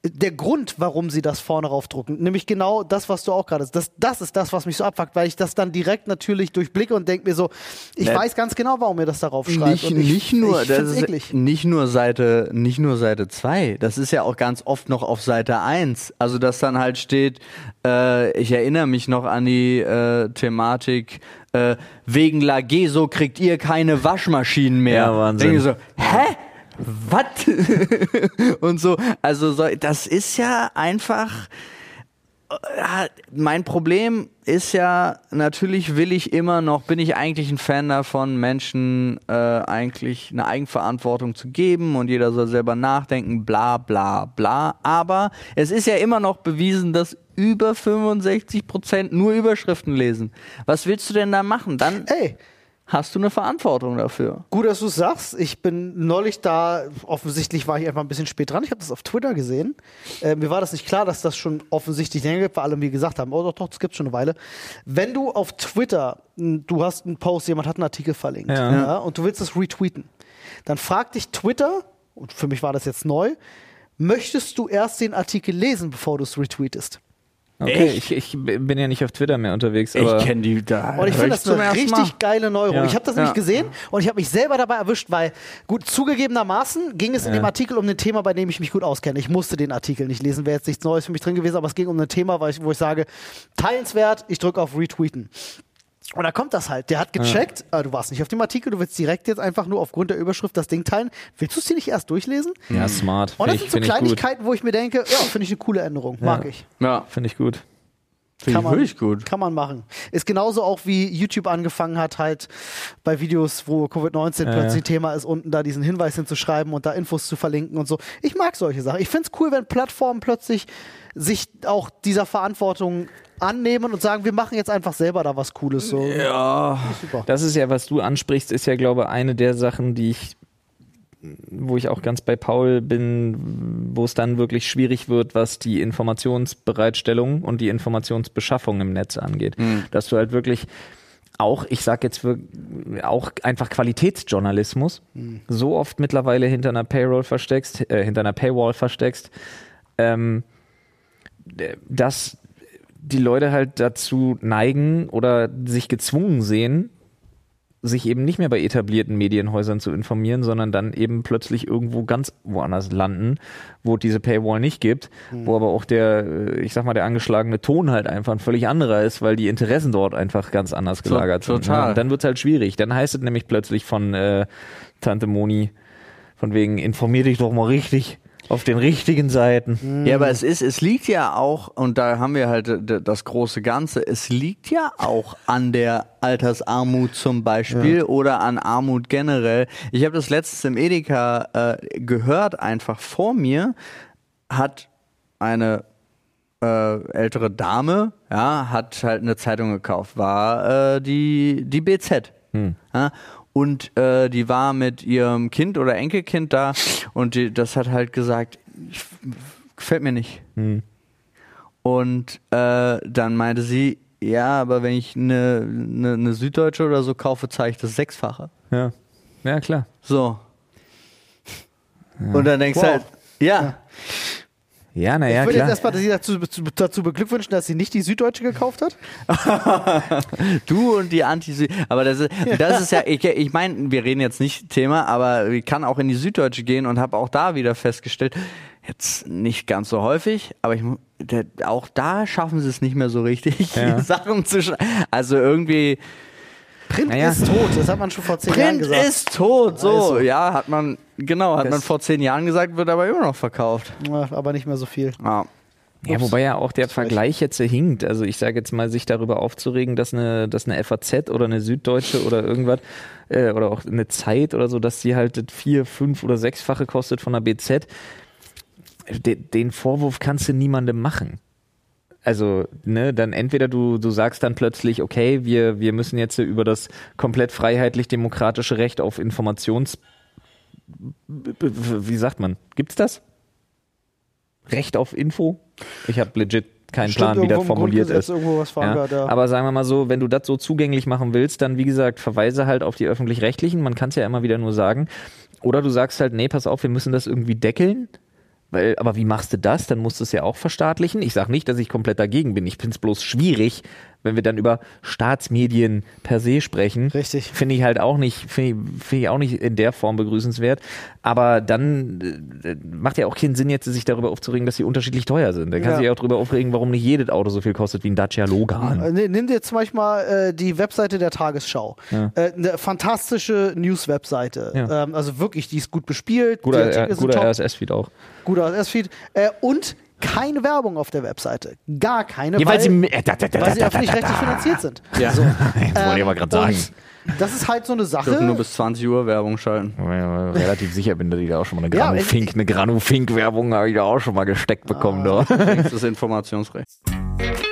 Der Grund, warum sie das vorne raufdrucken, nämlich genau das, was du auch gerade das, das ist das, was mich so abfuckt, weil ich das dann direkt natürlich durchblicke und denke mir so, ich Ne. weiß ganz genau, warum ihr das darauf schreibt. Nicht, und ich, nicht nur, ich das ist eklig. nicht nur Seite, nicht nur Seite 2. Das ist ja auch ganz oft noch auf Seite 1. Also, dass dann halt steht, äh, ich erinnere mich noch an die äh, Thematik, äh, wegen Lageso kriegt ihr keine Waschmaschinen mehr. Ja, Wahnsinn. Denke so, hä? Was? [LAUGHS] Und so, also so, das ist ja einfach. Mein Problem ist ja, natürlich will ich immer noch, bin ich eigentlich ein Fan davon, Menschen äh, eigentlich eine Eigenverantwortung zu geben und jeder soll selber nachdenken, bla bla bla. Aber es ist ja immer noch bewiesen, dass über 65 Prozent nur Überschriften lesen. Was willst du denn da machen? Dann Ey, hast du eine Verantwortung dafür. Gut, dass du es sagst. Ich bin neulich da, offensichtlich war ich einfach ein bisschen spät dran. Ich habe das auf Twitter gesehen. Äh, mir war das nicht klar, dass das schon offensichtlich länger gibt, weil alle mir gesagt haben, oh doch, doch, das gibt schon eine Weile. Wenn du auf Twitter, m, du hast einen Post, jemand hat einen Artikel verlinkt Ja. und du willst das retweeten, dann fragt dich Twitter, und für mich war das jetzt neu, möchtest du erst den Artikel lesen, bevor du es retweetest? Okay, ich, ich bin ja nicht auf Twitter mehr unterwegs, aber ich kenne die da. Und ich finde das eine richtig Mal. geile Neuerung. Ja. Ich habe das Ja. nämlich gesehen und ich habe mich selber dabei erwischt, weil gut zugegebenermaßen ging es in dem Artikel um ein Thema, bei dem ich mich gut auskenne. Ich musste den Artikel nicht lesen, wäre jetzt nichts Neues für mich drin gewesen, aber es ging um ein Thema, weil ich, wo ich sage, teilenswert, ich drücke auf Retweeten. Und da kommt das halt. Der hat gecheckt, äh, du warst nicht auf dem Artikel, du willst direkt jetzt einfach nur aufgrund der Überschrift das Ding teilen. Willst du es dir nicht erst durchlesen? ja, smart. Und das ich, sind so find ich. Kleinigkeiten, wo ich mir denke, ja, finde ich eine coole Änderung. Mag Ja. ich. Ja, Finde ich gut. finde ich man, wirklich gut. Kann man machen. Ist genauso auch wie YouTube angefangen hat, halt bei Videos, wo Covid-19 Ja, plötzlich ja. Thema ist, unten da diesen Hinweis hinzuschreiben und da Infos zu verlinken und so. Ich mag solche Sachen. Ich finde es cool, wenn Plattformen plötzlich sich auch dieser Verantwortung annehmen und sagen, wir machen jetzt einfach selber da was Cooles. So. Ja. Super. Das ist ja, was du ansprichst, ist ja, glaube ich, eine der Sachen, die ich, wo ich auch ganz bei Paul bin, wo es dann wirklich schwierig wird, was die Informationsbereitstellung und die Informationsbeschaffung im Netz angeht. Dass du halt wirklich auch, ich sag jetzt auch einfach Qualitätsjournalismus so oft mittlerweile hinter einer Payroll versteckst, äh, hinter einer Paywall versteckst, ähm, dass die Leute halt dazu neigen oder sich gezwungen sehen, sich eben nicht mehr bei etablierten Medienhäusern zu informieren, sondern dann eben plötzlich irgendwo ganz woanders landen, wo es diese Paywall nicht gibt, wo aber auch der, äh, ich sag mal, der angeschlagene Ton halt einfach ein völlig anderer ist, weil die Interessen dort einfach ganz anders gelagert sind. total. Ne? Und dann wird's halt schwierig. Dann heißt es nämlich plötzlich von äh, Tante Moni, von wegen, informier dich doch mal richtig auf den richtigen Seiten. Ja, aber es ist, es liegt ja auch, und da haben wir halt das große Ganze, es liegt ja auch an der Altersarmut zum Beispiel oder an Armut generell. Ich habe das letztes im Edeka äh, gehört, einfach vor mir hat eine äh, ältere Dame, ja, hat halt eine Zeitung gekauft, war äh, die, die BZ. Ja, und äh, die war mit ihrem Kind oder Enkelkind da und die, das hat halt gesagt, gefällt mir nicht. Und äh, dann meinte sie, ja, aber wenn ich eine ne, ne Süddeutsche oder so kaufe, zahle ich das Sechsfache. Ja, ja klar. So. Und dann denkst du Wow. halt, ja, Ja, naja, ich würde jetzt klar. erstmal sie dazu, dazu beglückwünschen, dass sie nicht die Süddeutsche gekauft hat. [LAUGHS] Du und die anti Aber das ist, [LAUGHS] das ist ja, ich, ich meine, wir reden jetzt nicht Thema, aber ich kann auch in die Süddeutsche gehen und habe auch da wieder festgestellt, jetzt nicht ganz so häufig, aber ich, auch da schaffen sie es nicht mehr so richtig, [LAUGHS] Ja. Sachen zu schreiben. Also irgendwie, Print Naja. ist tot, das hat man schon vor zehn Jahren Print gesagt. ist tot, so. Also. Ja, hat man, genau, hat Das- man vor zehn Jahren gesagt, wird aber immer noch verkauft. Ja, aber nicht mehr so viel. Ja. Ja, wobei ja auch der. Vergleich jetzt hinkt. Also ich sage jetzt mal, sich darüber aufzuregen, dass eine, dass eine FAZ oder eine Süddeutsche oder irgendwas äh, oder auch eine Zeit oder so, dass die halt das vier, fünf oder sechsfache kostet von der BZ. De, den Vorwurf kannst du niemandem machen. Also, ne, dann entweder du, du sagst dann plötzlich, okay, wir, wir müssen jetzt über das komplett freiheitlich-demokratische Recht auf Informations, wie sagt man, gibt's das? Recht auf Info? Ich habe legit keinen Stimmt, Plan, wie das formuliert ist. Ja, ja. Aber sagen wir mal so, wenn du das so zugänglich machen willst, dann wie gesagt, verweise halt auf die öffentlich-rechtlichen. Man kann es ja immer wieder nur sagen. Oder du sagst halt, nee, pass auf, wir müssen das irgendwie deckeln. Weil, aber wie machst du das? Dann musst du es ja auch verstaatlichen. Ich sage nicht, dass ich komplett dagegen bin. Ich finde es bloß schwierig, wenn wir dann über Staatsmedien per se sprechen. Richtig. Finde ich halt auch nicht, finde ich, finde ich auch nicht in der Form begrüßenswert. Aber dann äh, macht ja auch keinen Sinn, jetzt sich darüber aufzuregen, dass sie unterschiedlich teuer sind. Dann kann Ja. sich auch darüber aufregen, warum nicht jedes Auto so viel kostet wie ein Dacia Logan. Äh, Nimm dir zum Beispiel mal äh, die Webseite der Tagesschau. Ja. Äh, eine fantastische News-Webseite. Ja. Ähm, also wirklich, die ist gut bespielt. Guter, äh, guter RSS-Feed auch. guter RSS-Feed. Äh, und keine Werbung auf der Webseite. Gar keine, Ja, weil weil, sie, äh, da, da, da, weil sie da, da, öffentlich-rechtlich da, da. finanziert sind. [LAUGHS] Ja. So. [LAUGHS] Jetzt wollte ich aber gerade sagen. und Das ist halt so eine Sache. dürfen nur bis 20 Uhr Werbung schalten. Ich mir relativ sicher bin, dass ich da auch schon mal eine Ja, Granu-Fink, eine Granu-Fink-Werbung habe ich da auch schon mal gesteckt bekommen. Ah. Da. Das Informationsrecht. [LAUGHS]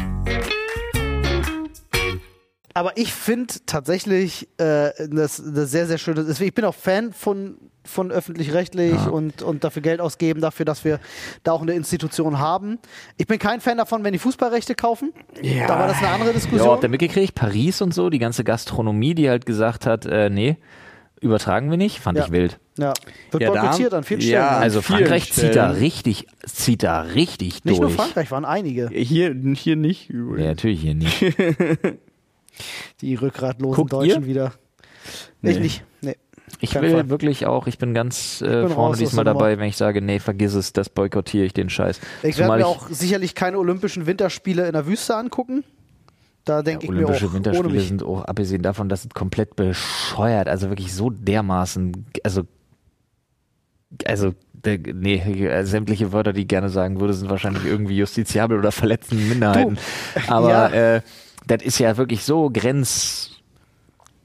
Aber ich finde tatsächlich äh, das, das sehr, sehr schön. Deswegen, Ich bin auch Fan von, von öffentlich-rechtlich und, und dafür Geld ausgeben, dafür, dass wir da auch eine Institution haben. Ich bin kein Fan davon, wenn die Fußballrechte kaufen. Da war das eine andere Ja, Diskussion. habt ihr mitgekriegt? Paris und so, die ganze Gastronomie, die halt gesagt hat, äh, nee, übertragen wir nicht, fand Ja. ich wild. Ja, wird Ja, boykottiert an vielen ja, Stellen. An Also vielen Frankreich zieht da Stellen. richtig, zieht da richtig Nicht nur durch. Frankreich, waren einige, Hier, hier nicht Ja, übrigens. natürlich hier nicht. [LAUGHS] die rückgratlosen Guckt Deutschen ihr? wieder. Nee. Ich nicht. Nee. Ich will Fall. wirklich auch, ich bin ganz äh, bin vorne diesmal dabei, wenn ich sage, nee, vergiss es, das boykottiere ich den Scheiß. Ich werde mir auch sicherlich keine Olympischen Winterspiele in der Wüste angucken. Da denke ich mir auch, Olympische Winterspiele sind auch, abgesehen davon, dass es komplett bescheuert, also wirklich so dermaßen, also, also, nee, sämtliche Wörter, die ich gerne sagen würde, sind wahrscheinlich irgendwie justiziabel oder verletzen Minderheiten. [LAUGHS] Aber ja. äh, das ist ja wirklich so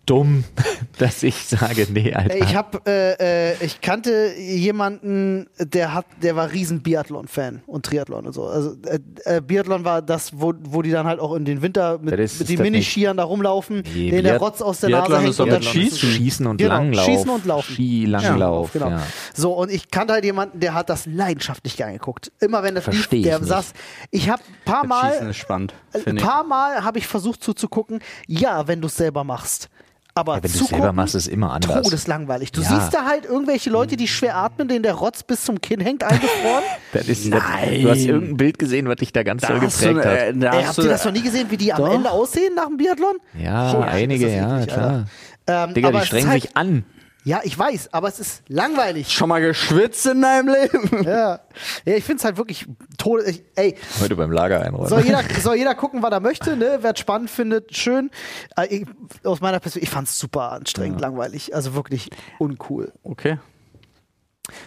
grenzdumm, [LAUGHS] dass ich sage, nee, Alter. Ich habe, äh, äh, ich kannte jemanden, der hat, der war riesen Biathlon-Fan und Triathlon und so. Also äh, äh, Biathlon war das, wo, wo die dann halt auch in den Winter mit, Das ist- mit ist den Miniskiern da rumlaufen, Nee, denen der Rotz aus der Biathlon Nase hängt und dann Schießen, Schießen und Genau, Langlauf. Schießen und Laufen. Skilanglauf, genau. ja. So, und ich kannte halt jemanden, der hat das leidenschaftlich gern geguckt. Immer wenn das Versteh lief, der nicht. saß. Ich habe ein paar Schießen Mal, ist spannend, ein paar Mal habe ich versucht zuzugucken. Ja, wenn du es selber machst. Aber Ja, wenn du selber machst, ist immer anders. Todeslangweilig. Du Ja. siehst da halt irgendwelche Leute, die schwer atmen, denen der Rotz bis zum Kinn hängt, eingefroren. [LAUGHS] Das ist, das, du hast irgendein Bild gesehen, was dich da ganz doll hast du, geprägt hat. äh, da Ey, hast habt du- ihr das noch nie gesehen, wie die am Doch. Ende aussehen nach dem Biathlon? Ja, Oh, einige, ja, klar. Ähm, Digga, aber die strengen ist halt, sich an. Ja, ich weiß, aber es ist langweilig. Schon mal geschwitzt in deinem Leben? ja. ja, ich finde es halt wirklich tot. Ich, ey, Heute beim Lager einräumen. soll jeder, soll jeder gucken, was er möchte, ne? Wer es spannend findet, schön. Äh, ich, aus meiner Perspektive, ich fand es super anstrengend, langweilig. Also wirklich uncool. Okay.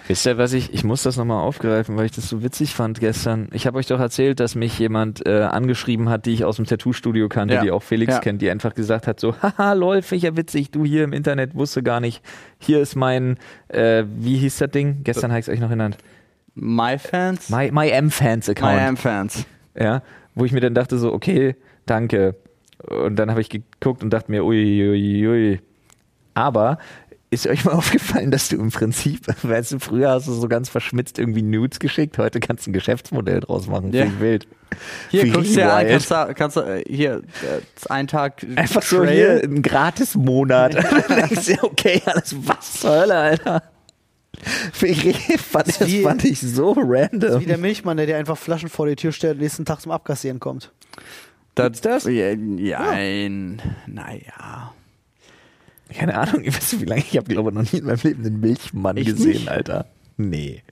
Wisst ihr, was ich, ich muss das nochmal aufgreifen, weil ich das so witzig fand gestern. Ich habe euch doch erzählt, dass mich jemand äh, angeschrieben hat, die ich aus dem Tattoo-Studio kannte, Ja. die auch Felix Ja. kennt, die einfach gesagt hat so, [LAUGHS] haha, lol, ja witzig, du hier im Internet wusste gar nicht, hier ist mein, äh, wie hieß das Ding? Gestern habe ich es euch noch genannt. MyFans? My, My M-Fans-Account. MyM-Fans. Ja, wo ich mir dann dachte so, okay, danke. Und dann habe ich geguckt und dachte mir, ui, ui, ui. Aber ist euch mal [LAUGHS] aufgefallen, dass du im Prinzip, weißt du, früher hast du so ganz verschmitzt irgendwie Nudes geschickt, heute kannst du ein Geschäftsmodell draus machen. Ja. Ich wild. Hier, Finde guckst dir an, wild. kannst du, kannst du äh, hier, äh, ein Tag Einfach so hier ein Gratis-Monat. [LAUGHS] Denkst du okay, alles was zur Hölle, Alter. Fand, das wie- fand ich so random. Wie der Milchmann, der dir einfach Flaschen vor die Tür stellt und nächsten Tag zum Abkassieren kommt. Das, das? Ja, nein, naja. Keine Ahnung, weißt du, wie lange ich habe, glaube ich, noch nie in meinem Leben einen Milchmann Ich gesehen, nicht. Alter. Nee.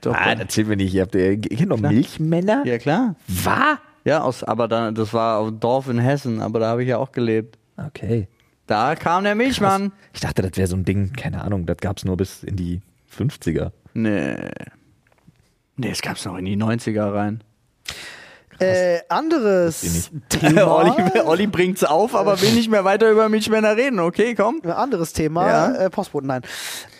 Doch, ah, doch. erzähl mir nicht, ihr habt ihr, kennt noch Klar. Milchmänner? ja klar. Was? Ja, aus, aber dann, das war auf dem Dorf in Hessen, aber da habe ich ja auch gelebt. Okay. Da kam der Milchmann. Ich dachte, das wäre so ein Ding, keine Ahnung, das gab's nur bis in die 50er. Nee. Nee, es gab's noch in die 90er rein. Äh, anderes [LAUGHS] [LAUGHS] Thema. Olli, [LAUGHS] Olli bringt's auf, aber will nicht mehr weiter über Milchmänner reden. Okay, komm. Ein anderes Thema. Ja. Äh, Postboten, nein.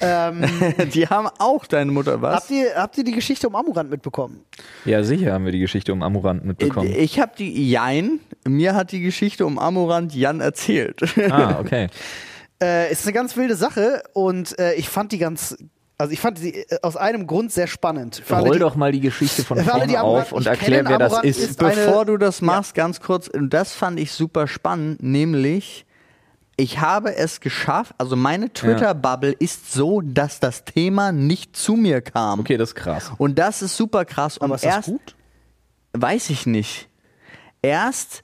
Ähm, Die haben auch deine Mutter was. habt, ihr, habt ihr die Geschichte um Amurant mitbekommen? Ja, sicher haben wir die Geschichte um Amurant mitbekommen. Ich habe die Jein, mir hat die Geschichte um Amorant Jan erzählt. ah, okay. Äh, es ist eine ganz wilde Sache und äh, ich fand die ganz, also ich fand sie äh, aus einem Grund sehr spannend. Für alle, Roll die- doch mal die Geschichte von vorne auf und erklär, wer das ist. ist Bevor du das machst, ganz kurz, und das fand ich super spannend, nämlich ich habe es geschafft, also meine Twitter-Bubble ist so, dass das Thema nicht zu mir kam. Okay, das ist krass. Und das ist super krass. Und Aber ist das erst, gut? Weiß ich nicht. Erst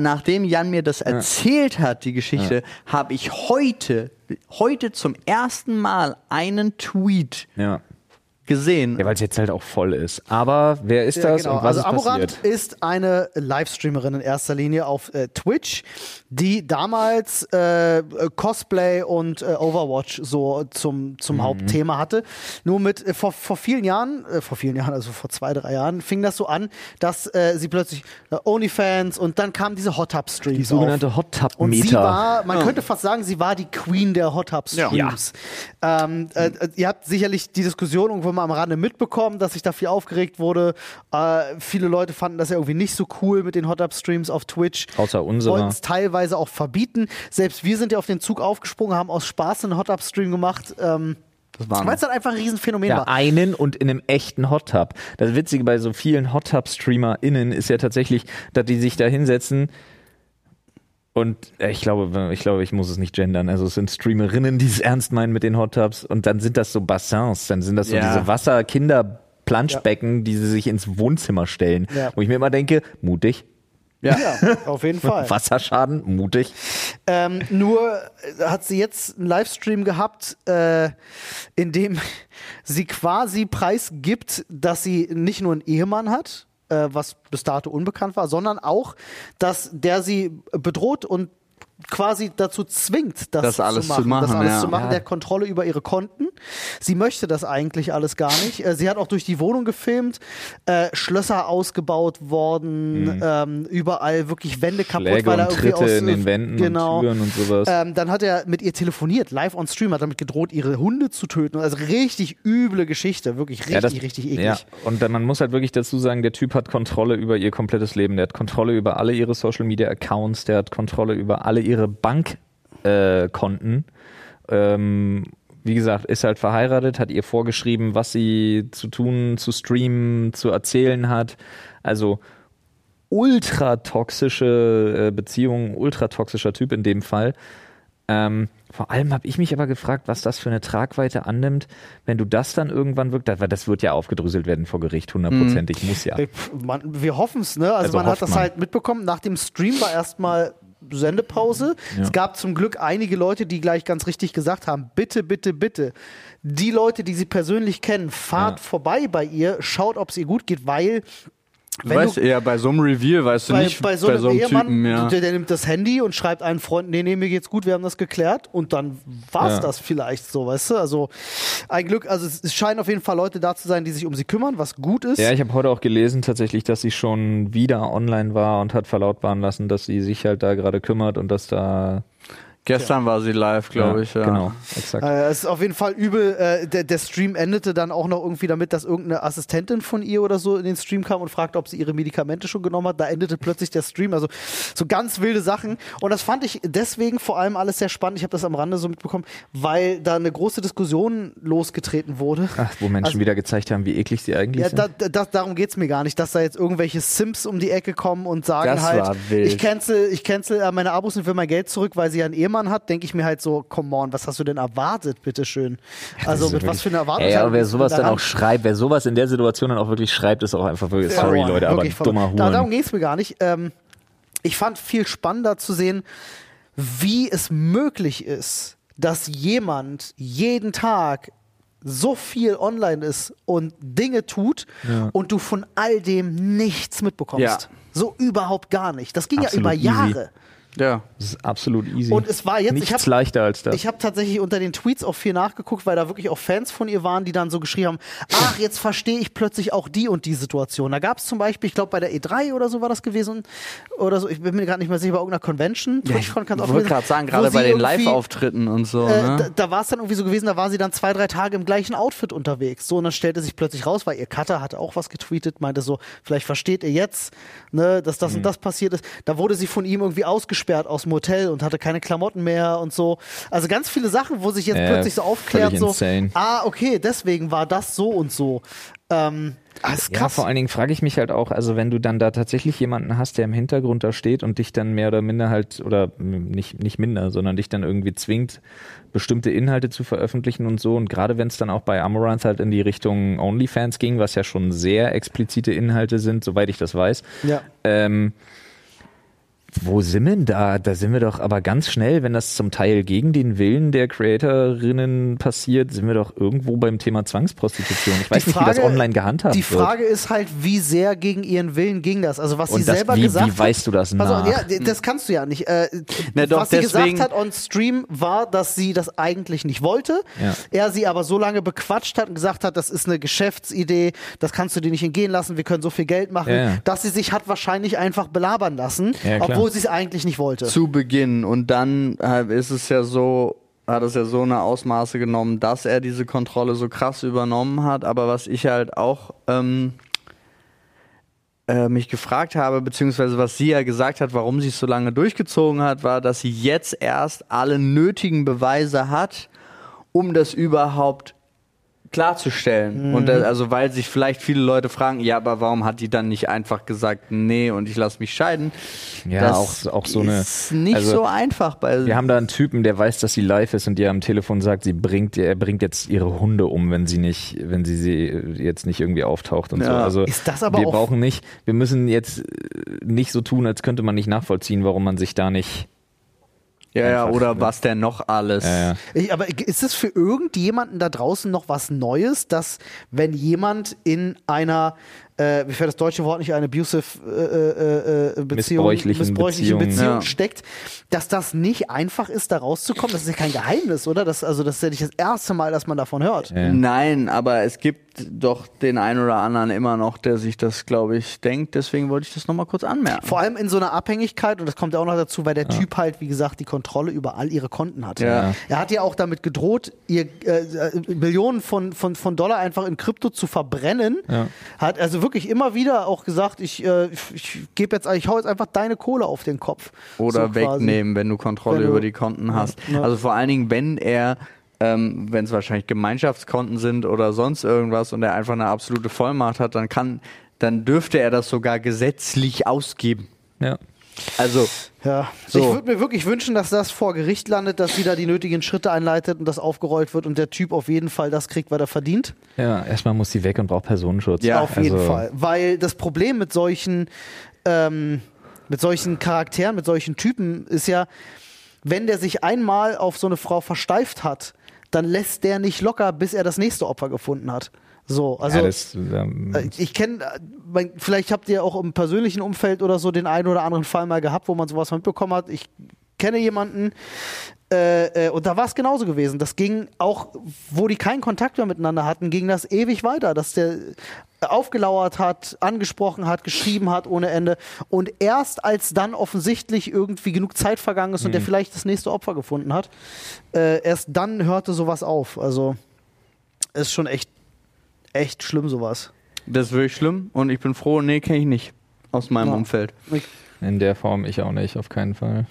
nachdem Jan mir das erzählt hat, die Geschichte, habe ich heute, heute zum ersten Mal einen Tweet Ja. Gesehen. Ja, weil es jetzt halt auch voll ist. Aber wer ist Ja, das genau. und was also ist Amorant passiert? ist eine Livestreamerin in erster Linie auf äh, Twitch, die damals äh, Cosplay und äh, Overwatch so zum, Mhm. zum Hauptthema hatte. Nur mit äh, vor, vor vielen Jahren, äh, vor vielen Jahren, also vor zwei, drei Jahren, fing das so an, dass äh, sie plötzlich Onlyfans und dann kamen diese Hot Tub Streams. Die sogenannte auf. Hot Tub Und sie Meter. war, man könnte fast sagen, sie war die Queen der Hot Tub Streams. Ähm, äh, äh, ihr habt sicherlich die Diskussion irgendwo mal am Rande mitbekommen, dass sich da viel aufgeregt wurde. Äh, viele Leute fanden das ja irgendwie nicht so cool mit den Hot Tub Streams auf Twitch. Außer unserer. Wollten es teilweise auch verbieten. Selbst wir sind ja auf den Zug aufgesprungen, haben aus Spaß einen Hot Tub Stream gemacht. Ähm, Das war weil es halt einfach ein Riesenphänomen Ja, war. einen und in einem echten Hot Tub. Das Witzige bei so vielen Hot Tub StreamerInnen ist ja tatsächlich, dass die sich da hinsetzen und äh, ich glaube, ich glaube, ich muss es nicht gendern. Also es sind Streamerinnen, die es ernst meinen mit den Hot Tubs und dann sind das so Bassins, dann sind das so Ja. diese Wasser-Kinder-Planschbecken, die sie sich ins Wohnzimmer stellen. Ja. Wo ich mir immer denke, mutig. Ja, [LAUGHS] auf jeden Fall. Wasserschaden, mutig. Ähm, nur äh, hat sie jetzt einen Livestream gehabt, äh, in dem [LAUGHS] sie quasi preisgibt, dass sie nicht nur einen Ehemann hat, was bis dato unbekannt war, sondern auch, dass der sie bedroht und quasi dazu zwingt, das, Das alles zu machen, zu machen, das alles ja. zu machen, Ja. der hat Kontrolle über ihre Konten. Sie möchte das eigentlich alles gar nicht. Äh, Sie hat auch durch die Wohnung gefilmt, äh, Schlösser ausgebaut worden, ähm, überall wirklich Wände kaputt, Mhm. Schläge weil er irgendwie Tritte aus in den Wänden genau, und Türen und sowas. ähm, dann hat er mit ihr telefoniert, live on Stream, hat damit gedroht, ihre Hunde zu töten. Also richtig üble Geschichte, wirklich richtig, Ja, das- richtig eklig. Ja, und dann, man muss halt wirklich dazu sagen, der Typ hat Kontrolle über ihr komplettes Leben. Der hat Kontrolle über alle ihre Social Media Accounts, der hat Kontrolle über alle ihre Bankkonten. Äh, ähm, wie gesagt, ist halt verheiratet, hat ihr vorgeschrieben, was sie zu tun, zu streamen, zu erzählen hat. Also ultra toxische äh, Beziehung, ultra toxischer Typ in dem Fall. Ähm, vor allem habe ich mich aber gefragt, was das für eine Tragweite annimmt, wenn du das dann irgendwann weil das wird ja aufgedröselt werden vor Gericht, hundertprozentig, muss ja. Man, wir hoffen es, ne? Also, Also man hat das man. halt mitbekommen. Nach dem Stream war erstmal Sendepause. Es gab zum Glück einige Leute, die gleich ganz richtig gesagt haben: bitte, bitte, bitte. Die Leute, die sie persönlich kennen, fahrt Ja. vorbei bei ihr, schaut, ob es ihr gut geht, weil Du weißt, du- ja, bei so einem Reveal weißt du bei, nicht, bei so einem Ehemann, Typen, ja. der, der nimmt das Handy und schreibt einem Freund, nee, nee, mir geht's gut, wir haben das geklärt und dann war's Ja. das vielleicht so, weißt du? Also ein Glück, also es, es scheinen auf jeden Fall Leute da zu sein, die sich um sie kümmern, was gut ist. Ja, ich habe heute auch gelesen tatsächlich, dass sie schon wieder online war und hat verlautbaren lassen, dass sie sich halt da gerade kümmert und dass da Gestern war sie live, glaube ich. Ja. Genau, exakt. Äh, es ist auf jeden Fall übel. Äh, der, der Stream endete dann auch noch irgendwie damit, dass irgendeine Assistentin von ihr oder so in den Stream kam und fragte, ob sie ihre Medikamente schon genommen hat. Da endete plötzlich der Stream. Also so ganz wilde Sachen. Und das fand ich deswegen vor allem alles sehr spannend. Ich habe das am Rande so mitbekommen, weil da eine große Diskussion losgetreten wurde. Ach, wo Menschen Also- wieder gezeigt haben, wie eklig sie eigentlich Ja, sind. da, da, darum geht es mir gar nicht, dass da jetzt irgendwelche Simps um die Ecke kommen und sagen Das halt, war wild. ich cancel, ich cancel äh, meine Abos und will mein Geld zurück, weil sie ja einen Ehemann hat, denke ich mir halt so, come on, was hast du denn erwartet, bitteschön? Also mit was wirklich- für einer Erwartung? Ey, aber wer sowas dann auch schreibt, wer sowas in der Situation dann auch wirklich schreibt, ist auch einfach wirklich, sorry Leute, aber dummer Da, darum Huren. ging es mir gar nicht. Ähm, ich fand viel spannender zu sehen, wie es möglich ist, dass jemand jeden Tag so viel online ist und Dinge tut und du von all dem nichts mitbekommst. Ja. So überhaupt gar nicht. Das ging Absolut ja easy. über Jahre. Ja. Das ist absolut easy. Und es war jetzt- ich Nichts hab- leichter als das. Ich habe tatsächlich unter den Tweets auch viel nachgeguckt, weil da wirklich auch Fans von ihr waren, die dann so geschrieben haben, ach, jetzt verstehe ich plötzlich auch die und die Situation. Da gab es zum Beispiel, ich glaube bei der E3 oder so war das gewesen, oder so, ich bin mir gerade nicht mehr sicher, bei irgendeiner Convention, TwitchCon kann es auch Ich wollte gerade sagen, wo gerade sie bei den irgendwie, Live-Auftritten und so. Äh, ne? da da war es dann irgendwie so gewesen, da war sie dann zwei, drei Tage im gleichen Outfit unterwegs. So, und dann stellte sich plötzlich raus, weil ihr Cutter hatte auch was getweetet, meinte so, vielleicht versteht ihr jetzt, ne, dass Mhm. das und das passiert ist. Da wurde sie von ihm irgendwie ausgesperrt aus dem Hotel und hatte keine Klamotten mehr und so. Also ganz viele Sachen, wo sich jetzt Ja, plötzlich so aufklärt, so, insane. ah, okay, deswegen war das so und so. Ähm, ah, ist Ja, krass. vor allen Dingen frage ich mich halt auch, also wenn du dann da tatsächlich jemanden hast, der im Hintergrund da steht und dich dann mehr oder minder halt, oder nicht, nicht minder, sondern dich dann irgendwie zwingt, bestimmte Inhalte zu veröffentlichen und so. Und gerade wenn es dann auch bei Amaranth halt in die Richtung OnlyFans ging, was ja schon sehr explizite Inhalte sind, soweit ich das weiß, ja. ähm, wo sind wir denn da? Da sind wir doch aber ganz schnell, wenn das zum Teil gegen den Willen der Creatorinnen passiert, sind wir doch irgendwo beim Thema Zwangsprostitution. Ich weiß Die nicht, wie das Frage- online gehandhabt Die wird. Frage ist halt, wie sehr gegen ihren Willen ging das? Also was Und sie das- selber wie- gesagt wie hat. weißt du das nach? ja, d- das kannst du ja nicht. Äh, Na doch, was sie deswegen- gesagt hat on Stream war, dass sie das eigentlich nicht wollte. Ja. Er sie aber so lange bequatscht hat und gesagt hat, das ist eine Geschäftsidee, das kannst du dir nicht entgehen lassen, wir können so viel Geld machen, Ja, ja. dass sie sich hat wahrscheinlich einfach belabern lassen, Ja, klar. Obwohl sie es eigentlich nicht wollte. zu Beginn. Und dann äh, ist es ja so, hat es ja so eine Ausmaße genommen, dass er diese Kontrolle so krass übernommen hat. Aber was ich halt auch ähm, äh, mich gefragt habe, beziehungsweise was sie ja gesagt hat, warum sie es so lange durchgezogen hat, war, dass sie jetzt erst alle nötigen Beweise hat, um das überhaupt klarzustellen. Und äh, also weil sich vielleicht viele Leute fragen, ja, aber warum hat die dann nicht einfach gesagt, nee, und ich lasse mich scheiden? Ja, das auch- auch so eine- ist nicht also, so einfach bei Wir haben da einen Typen, der weiß, dass sie live ist und ihr am Telefon sagt, sie bringt, er bringt jetzt ihre Hunde um, wenn sie nicht, wenn sie, sie jetzt nicht irgendwie auftaucht und so. Ja. Also Ist das aber wir auch- brauchen nicht, wir müssen jetzt nicht so tun, als könnte man nicht nachvollziehen, warum man sich da nicht. Ja, ja, oder ne? was denn noch alles? Äh, ja. Ich, aber ist es für irgendjemanden da draußen noch was Neues, dass wenn jemand in einer, äh, mir fällt das deutsche Wort nicht, eine abusive äh, äh, äh, Beziehung, Missbräuchlichen missbräuchlichen Beziehung. Beziehung Ja. steckt, dass das nicht einfach ist, da rauszukommen? Das ist ja kein Geheimnis, oder? Das, also das ist ja nicht das erste Mal, dass man davon hört. Ja. Nein, aber es gibt doch den einen oder anderen immer noch, der sich das, glaube ich, denkt. Deswegen wollte ich das nochmal kurz anmerken. Vor allem in so einer Abhängigkeit, und das kommt ja auch noch dazu, weil der Typ halt, wie gesagt, die Kontrolle über all ihre Konten hat. Ja. Er hat ja auch damit gedroht, ihr äh, äh, Millionen von, von, von Dollar einfach in Krypto zu verbrennen. Ja. Hat also wirklich immer wieder auch gesagt, ich, äh, ich, gebe jetzt, ich hau jetzt einfach deine Kohle auf den Kopf. Oder So quasi. wegnehmen, wenn du Kontrolle Wenn du- über die Konten hast. ja. Also vor allen Dingen, wenn er, ähm, wenn es wahrscheinlich Gemeinschaftskonten sind oder sonst irgendwas und er einfach eine absolute Vollmacht hat, dann kann, dann dürfte er das sogar gesetzlich ausgeben. ja. Also, Ja, So. ich würde mir wirklich wünschen, dass das vor Gericht landet, dass sie da die nötigen Schritte einleitet und das aufgerollt wird und der Typ auf jeden Fall das kriegt, was er verdient. ja, erstmal muss sie weg und braucht Personenschutz. Ja, auf jeden also, Fall. Weil das Problem mit solchen, ähm, mit solchen Charakteren, mit solchen Typen ist ja, wenn der sich einmal auf so eine Frau versteift hat, dann lässt der nicht locker, bis er das nächste Opfer gefunden hat. So, also ja, das, ähm, äh, ich kenne, vielleicht habt ihr auch im persönlichen Umfeld oder so den einen oder anderen Fall mal gehabt, wo man sowas mitbekommen hat. Ich kenne jemanden, äh, äh, und da war es genauso gewesen. Das ging auch, wo die keinen Kontakt mehr miteinander hatten, ging das ewig weiter, dass der aufgelauert hat, angesprochen hat, geschrieben hat ohne Ende. Und erst als dann offensichtlich irgendwie genug Zeit vergangen ist und der vielleicht das nächste Opfer gefunden hat, äh, erst dann hörte sowas auf. Also ist schon echt, echt schlimm sowas. Das ist wirklich schlimm und ich bin froh, nee, kenne ich nicht aus meinem Ja. Umfeld. Ich, in der Form ich auch nicht, auf keinen Fall.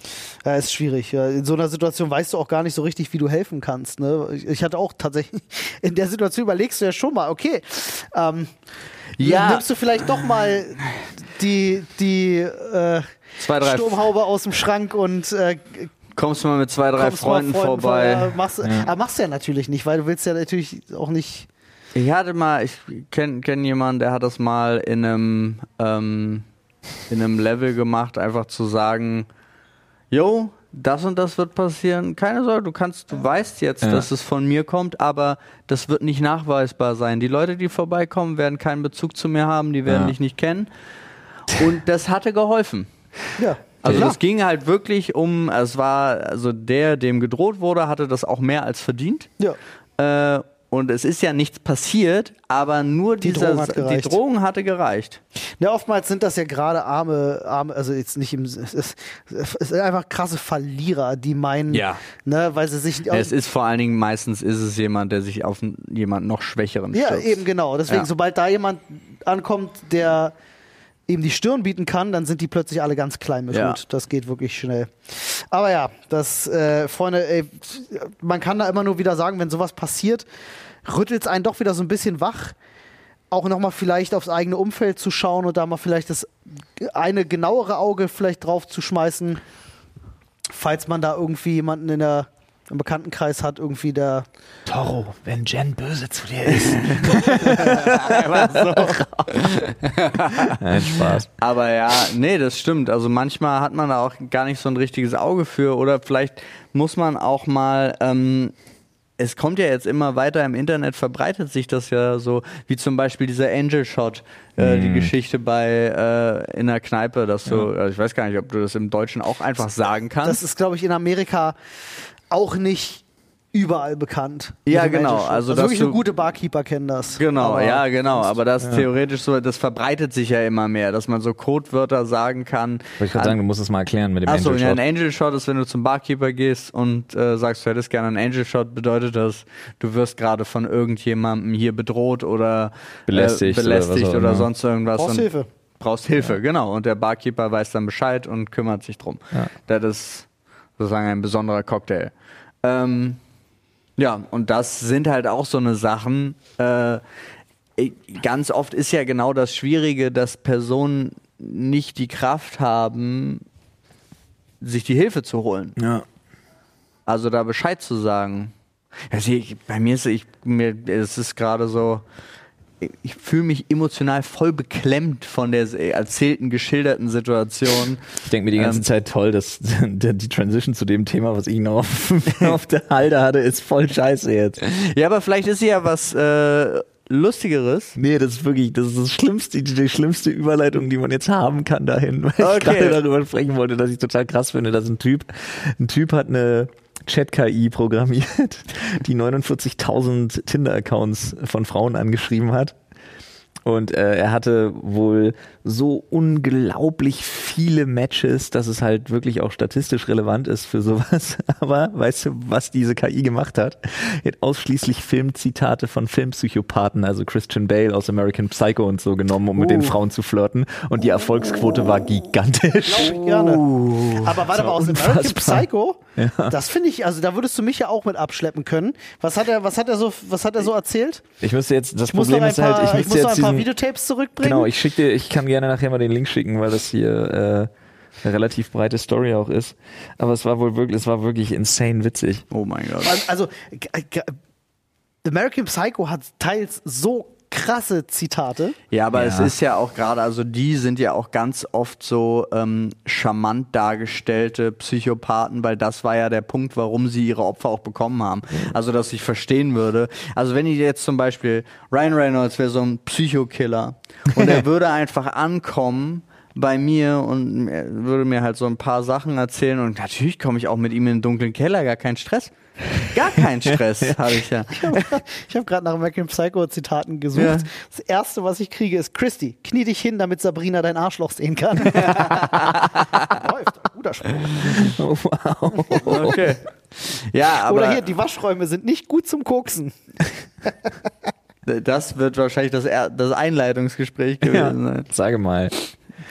Ja, ist schwierig. Ja. In so einer Situation weißt du auch gar nicht so richtig, wie du helfen kannst. Ne? Ich, ich hatte auch tatsächlich, [LAUGHS] in der Situation überlegst du ja schon mal, okay, ähm, Ja. nimmst du vielleicht doch mal die, die äh, Zwei, drei Sturmhaube aus dem Schrank und äh, Kommst du mal mit zwei, drei mal Freunden, vorbei. vor- machst, Aber machst du ja natürlich nicht, weil du willst ja natürlich auch nicht. Ich hatte mal, ich kenne kenn jemanden, der hat das mal in einem, ähm, in einem Level gemacht, einfach zu sagen, yo, das und das wird passieren. Keine Sorge, du kannst, du weißt jetzt, Ja. dass es von mir kommt, aber das wird nicht nachweisbar sein. Die Leute, die vorbeikommen, werden keinen Bezug zu mir haben, die werden Ja. dich nicht kennen. Und das hatte geholfen. Ja. Also es ging halt wirklich um, es war, also der, dem gedroht wurde, hatte das auch mehr als verdient. ja. Äh, und es ist ja nichts passiert, aber nur Die dieser, Drohung hat die. Drohung hatte gereicht. Ja, oftmals sind das ja gerade arme, arme, also jetzt nicht im, es ist, es sind einfach krasse Verlierer, die meinen, Ja. ne, weil sie sich Es ist vor allen Dingen meistens ist es jemand, der sich auf jemanden noch schwächeren Ja, stürzt. eben genau. Deswegen, Ja. sobald da jemand ankommt, der ihm die Stirn bieten kann, dann sind die plötzlich alle ganz klein mit Ja. Hut. Das geht wirklich schnell. Aber ja, das, äh, Freunde, ey, man kann da immer nur wieder sagen, wenn sowas passiert, rüttelt es einen doch wieder so ein bisschen wach. Auch nochmal vielleicht aufs eigene Umfeld zu schauen und da mal vielleicht das eine genauere Auge vielleicht drauf zu schmeißen, falls man da irgendwie jemanden in der im Bekanntenkreis hat, irgendwie der Toro, wenn Jen böse zu dir [LAUGHS] ist. Nein, Spaß. Aber ja, nee, das stimmt. Also manchmal hat man da auch gar nicht so ein richtiges Auge für oder vielleicht muss man auch mal. Ähm, es kommt ja jetzt immer weiter im Internet, verbreitet sich das ja so, wie zum Beispiel dieser Angel Shot, äh, die Geschichte bei äh, in der Kneipe, dass du, also ich weiß gar nicht, ob du das im Deutschen auch einfach sagen kannst. Das ist, glaube ich, in Amerika auch nicht überall bekannt. Ja, genau. Also, also wirklich nur gute Barkeeper kennen das. Genau, Aber ja, genau. Aber das theoretisch so, das verbreitet sich ja immer mehr, dass man so Codewörter sagen kann. Wollte ich gerade sagen, du musst es mal erklären mit dem Achso, Angel ja, Shot. ein Angel Shot ist, wenn du zum Barkeeper gehst und äh, sagst, du hättest gerne einen Angel Shot, bedeutet das, du wirst gerade von irgendjemandem hier bedroht oder Belästigt äh, oder belästigt oder, immer. sonst irgendwas. Brauchst Hilfe. Brauchst Hilfe, genau. Und der Barkeeper weiß dann Bescheid und kümmert sich drum. Ja. Das ist sozusagen ein besonderer Cocktail. Ähm, ja, und das sind halt auch so eine Sachen. Äh, ganz oft ist ja genau das Schwierige, dass Personen nicht die Kraft haben, sich die Hilfe zu holen. Ja. Also da Bescheid zu sagen. Also ich, bei mir ist ich mir es ist gerade so ich, ich fühle mich emotional voll beklemmt von der erzählten geschilderten Situation. Ich denke mir die ganze Ähm, Zeit toll, dass [LAUGHS] die Transition zu dem Thema, was ich noch auf, [LAUGHS] auf der Halde hatte, ist voll scheiße jetzt. Ja, aber vielleicht ist sie ja was äh, lustigeres. Nee, das ist wirklich, das ist das schlimmste, die, die schlimmste Überleitung, die man jetzt haben kann dahin, weil ich Okay. gerade darüber sprechen wollte, dass ich total krass finde, dass ein Typ, ein Typ hat eine Chat-KI programmiert, die 49.000 Tinder-Accounts von Frauen angeschrieben hat. Und äh, er hatte wohl so unglaublich viele Matches, dass es halt wirklich auch statistisch relevant ist für sowas. [LAUGHS] Aber weißt du, was diese KI gemacht hat? Er hat ausschließlich Filmzitate von Filmpsychopathen, also Christian Bale aus American Psycho und so genommen, um mit den Oh. Frauen zu flirten. Und die Erfolgsquote war gigantisch. Glaub ich gerne. Aber warte mal, aus American unfassbar. Psycho, das finde ich, also da würdest du mich ja auch mit abschleppen können. Was hat er, was hat er so, was hat er so erzählt? Ich müsste jetzt, das Ich Problem ist halt, ich müsste jetzt ein Videotapes zurückbringen. Genau, ich schicke dir, ich kann gerne nachher mal den Link schicken, weil das hier äh, eine relativ breite Story auch ist. Aber es war wohl wirklich, es war wirklich insane witzig. Oh mein Gott. Also, g- American Psycho hat teils so krasse Zitate. Ja, aber Ja. es ist ja auch gerade, also die sind ja auch ganz oft so ähm, charmant dargestellte Psychopathen, weil das war ja der Punkt, warum sie ihre Opfer auch bekommen haben. Also, dass ich verstehen würde. Also, wenn ich jetzt zum Beispiel, Ryan Reynolds wäre so ein Psychokiller und er [LAUGHS] würde einfach ankommen bei mir und er würde mir halt so ein paar Sachen erzählen und natürlich komme ich auch mit ihm in den dunklen Keller, gar kein Stress. Gar keinen [LAUGHS] Stress habe ich ja. Ich habe gerade nach American Psycho Zitaten gesucht. Ja. Das erste, was ich kriege, ist Christy, knie dich hin, damit Sabrina dein Arschloch sehen kann. [LAUGHS] Läuft, guter Spruch. Okay. Ja, aber Oder hier, die Waschräume sind nicht gut zum Koksen. Das wird wahrscheinlich das, er das Einleitungsgespräch gewesen sein. Sage mal.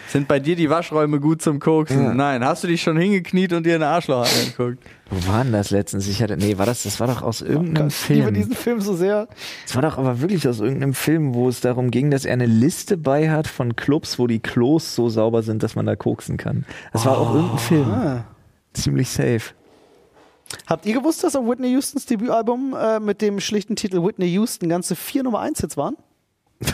Sind bei dir die Waschräume gut zum Koksen? Nein. Hast du dich schon hingekniet und dir einen Arschloch [LAUGHS] angeguckt? Wo war denn das letztens? Ich hatte, nee, war das, das war doch aus irgendeinem Ich liebe Film. diesen Film so sehr. Das war doch aber wirklich aus irgendeinem Film, wo es darum ging, dass er eine Liste bei hat von Clubs, wo die Klos so sauber sind, dass man da koksen kann. Das war auch irgendein Film. Ah. Ziemlich safe. Habt ihr gewusst, dass auf Whitney Houstons Debütalbum äh, mit dem schlichten Titel Whitney Houston ganze vier Nummer 1 Hits waren? [LAUGHS]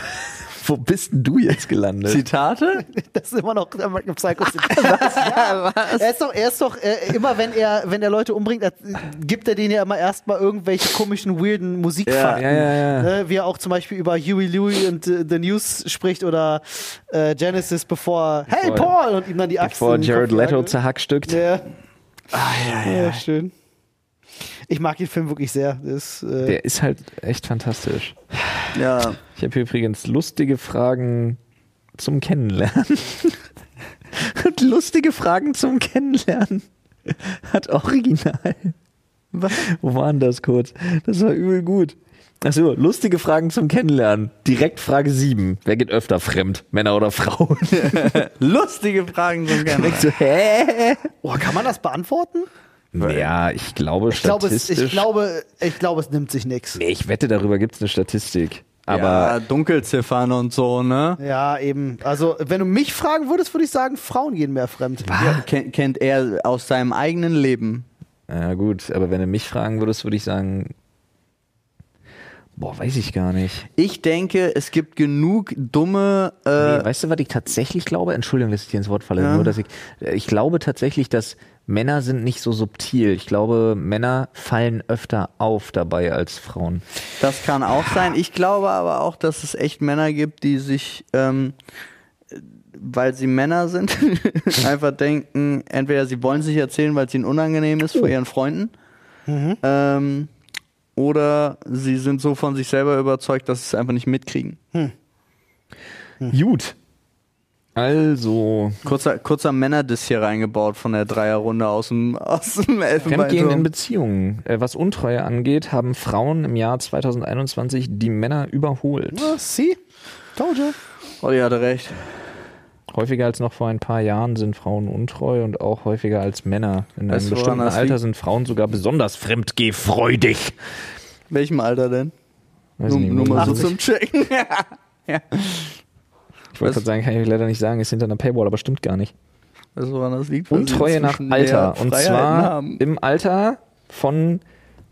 Wo bist denn du jetzt gelandet? Zitate? [LAUGHS] Das ist immer noch American Psycho. [LAUGHS] Was? [LAUGHS] Ja. Er ist doch, er ist doch äh, immer, wenn er, wenn er Leute umbringt, er, gibt er denen ja immer erstmal irgendwelche komischen, weirden Musikfakten. Ja, ja, ja. Ne, wie er auch zum Beispiel über Huey Louie und äh, The News spricht oder äh, Genesis, bevor Hey Bevor- Paul und ihm dann die Axt Bevor Jared Leto zerhackstückt. Ja. Ah, ja, ja, schön. Ich mag den Film wirklich sehr. Das, äh, Der ist halt echt fantastisch. ja. Ich habe hier übrigens lustige Fragen zum Kennenlernen. [LAUGHS] Und lustige Fragen zum Kennenlernen. Hat original. Wo waren das kurz? Das war übel gut. Achso, lustige Fragen zum Kennenlernen. Direkt Frage 7. Wer geht öfter fremd? Männer oder Frauen? [LAUGHS] Lustige Fragen zum Kennenlernen. so, hä? oh, kann man das beantworten? Ja, ich glaube Ich glaube, es, ich, glaube, ich glaube, es nimmt sich nichts. nee, ich wette, darüber gibt es eine Statistik. Aber ja, Dunkelziffern und so, ne? Ja, eben. Also, wenn du mich fragen würdest, würde ich sagen, Frauen gehen mehr fremd. Ja, kennt, kennt er aus seinem eigenen Leben. Ja, gut, aber wenn du mich fragen würdest, würde ich sagen. Boah, weiß ich gar nicht. Ich denke, es gibt genug dumme. Äh, Nee, weißt du, was ich tatsächlich glaube? Entschuldigung, dass ich dir ins Wort falle. Ja. Nur, dass ich, ich glaube tatsächlich, dass Männer sind nicht so subtil. Ich glaube, Männer fallen öfter auf dabei als Frauen. Das kann auch sein. Ich glaube aber auch, dass es echt Männer gibt, die sich, ähm, weil sie Männer sind, [LAUGHS] einfach denken, entweder sie wollen sich erzählen, weil es ihnen unangenehm ist vor ihren Freunden, ähm, oder sie sind so von sich selber überzeugt, dass sie es einfach nicht mitkriegen. Gut. Also, Kurzer, kurzer Männerdiss hier reingebaut von der Dreierrunde aus dem, aus dem Fremdgehen in Elfenbeinturm. Beziehungen. Äh, Was Untreue angeht, haben Frauen im Jahr 2021 die Männer überholt. Ah, see? Told you. Olli hatte recht. Häufiger als noch vor ein paar Jahren sind Frauen untreu und auch häufiger als Männer. In Weißt einem woran bestimmten Alter sind Frauen sogar besonders fremdgehfreudig. Welchem Alter denn? Weiß Nur, ich nicht, nur mal so zum Checken. [LAUGHS] Ich wollte gerade sagen, kann ich leider nicht sagen, ist hinter einer Paywall, aber stimmt gar nicht. Weißt du, woran das liegt? Untreue nach Alter. Und zwar haben. im Alter von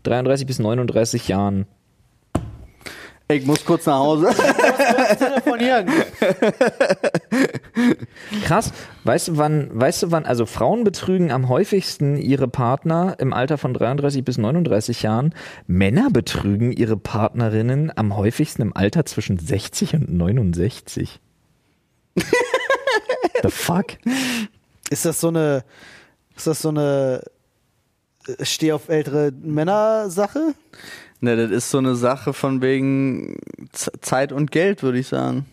33 bis 39 Jahren. Ich muss kurz nach Hause. Telefonieren. [LAUGHS] Krass. Weißt du, wann, weißt du, wann, also Frauen betrügen am häufigsten ihre Partner im Alter von 33 bis 39 Jahren. Männer betrügen ihre Partnerinnen am häufigsten im Alter zwischen 60 und 69. The fuck? Ist das so eine, ist das so eine äh, Steh auf ältere Männer-Sache? ne, das ist so eine Sache von wegen Z Zeit und Geld, würde ich sagen.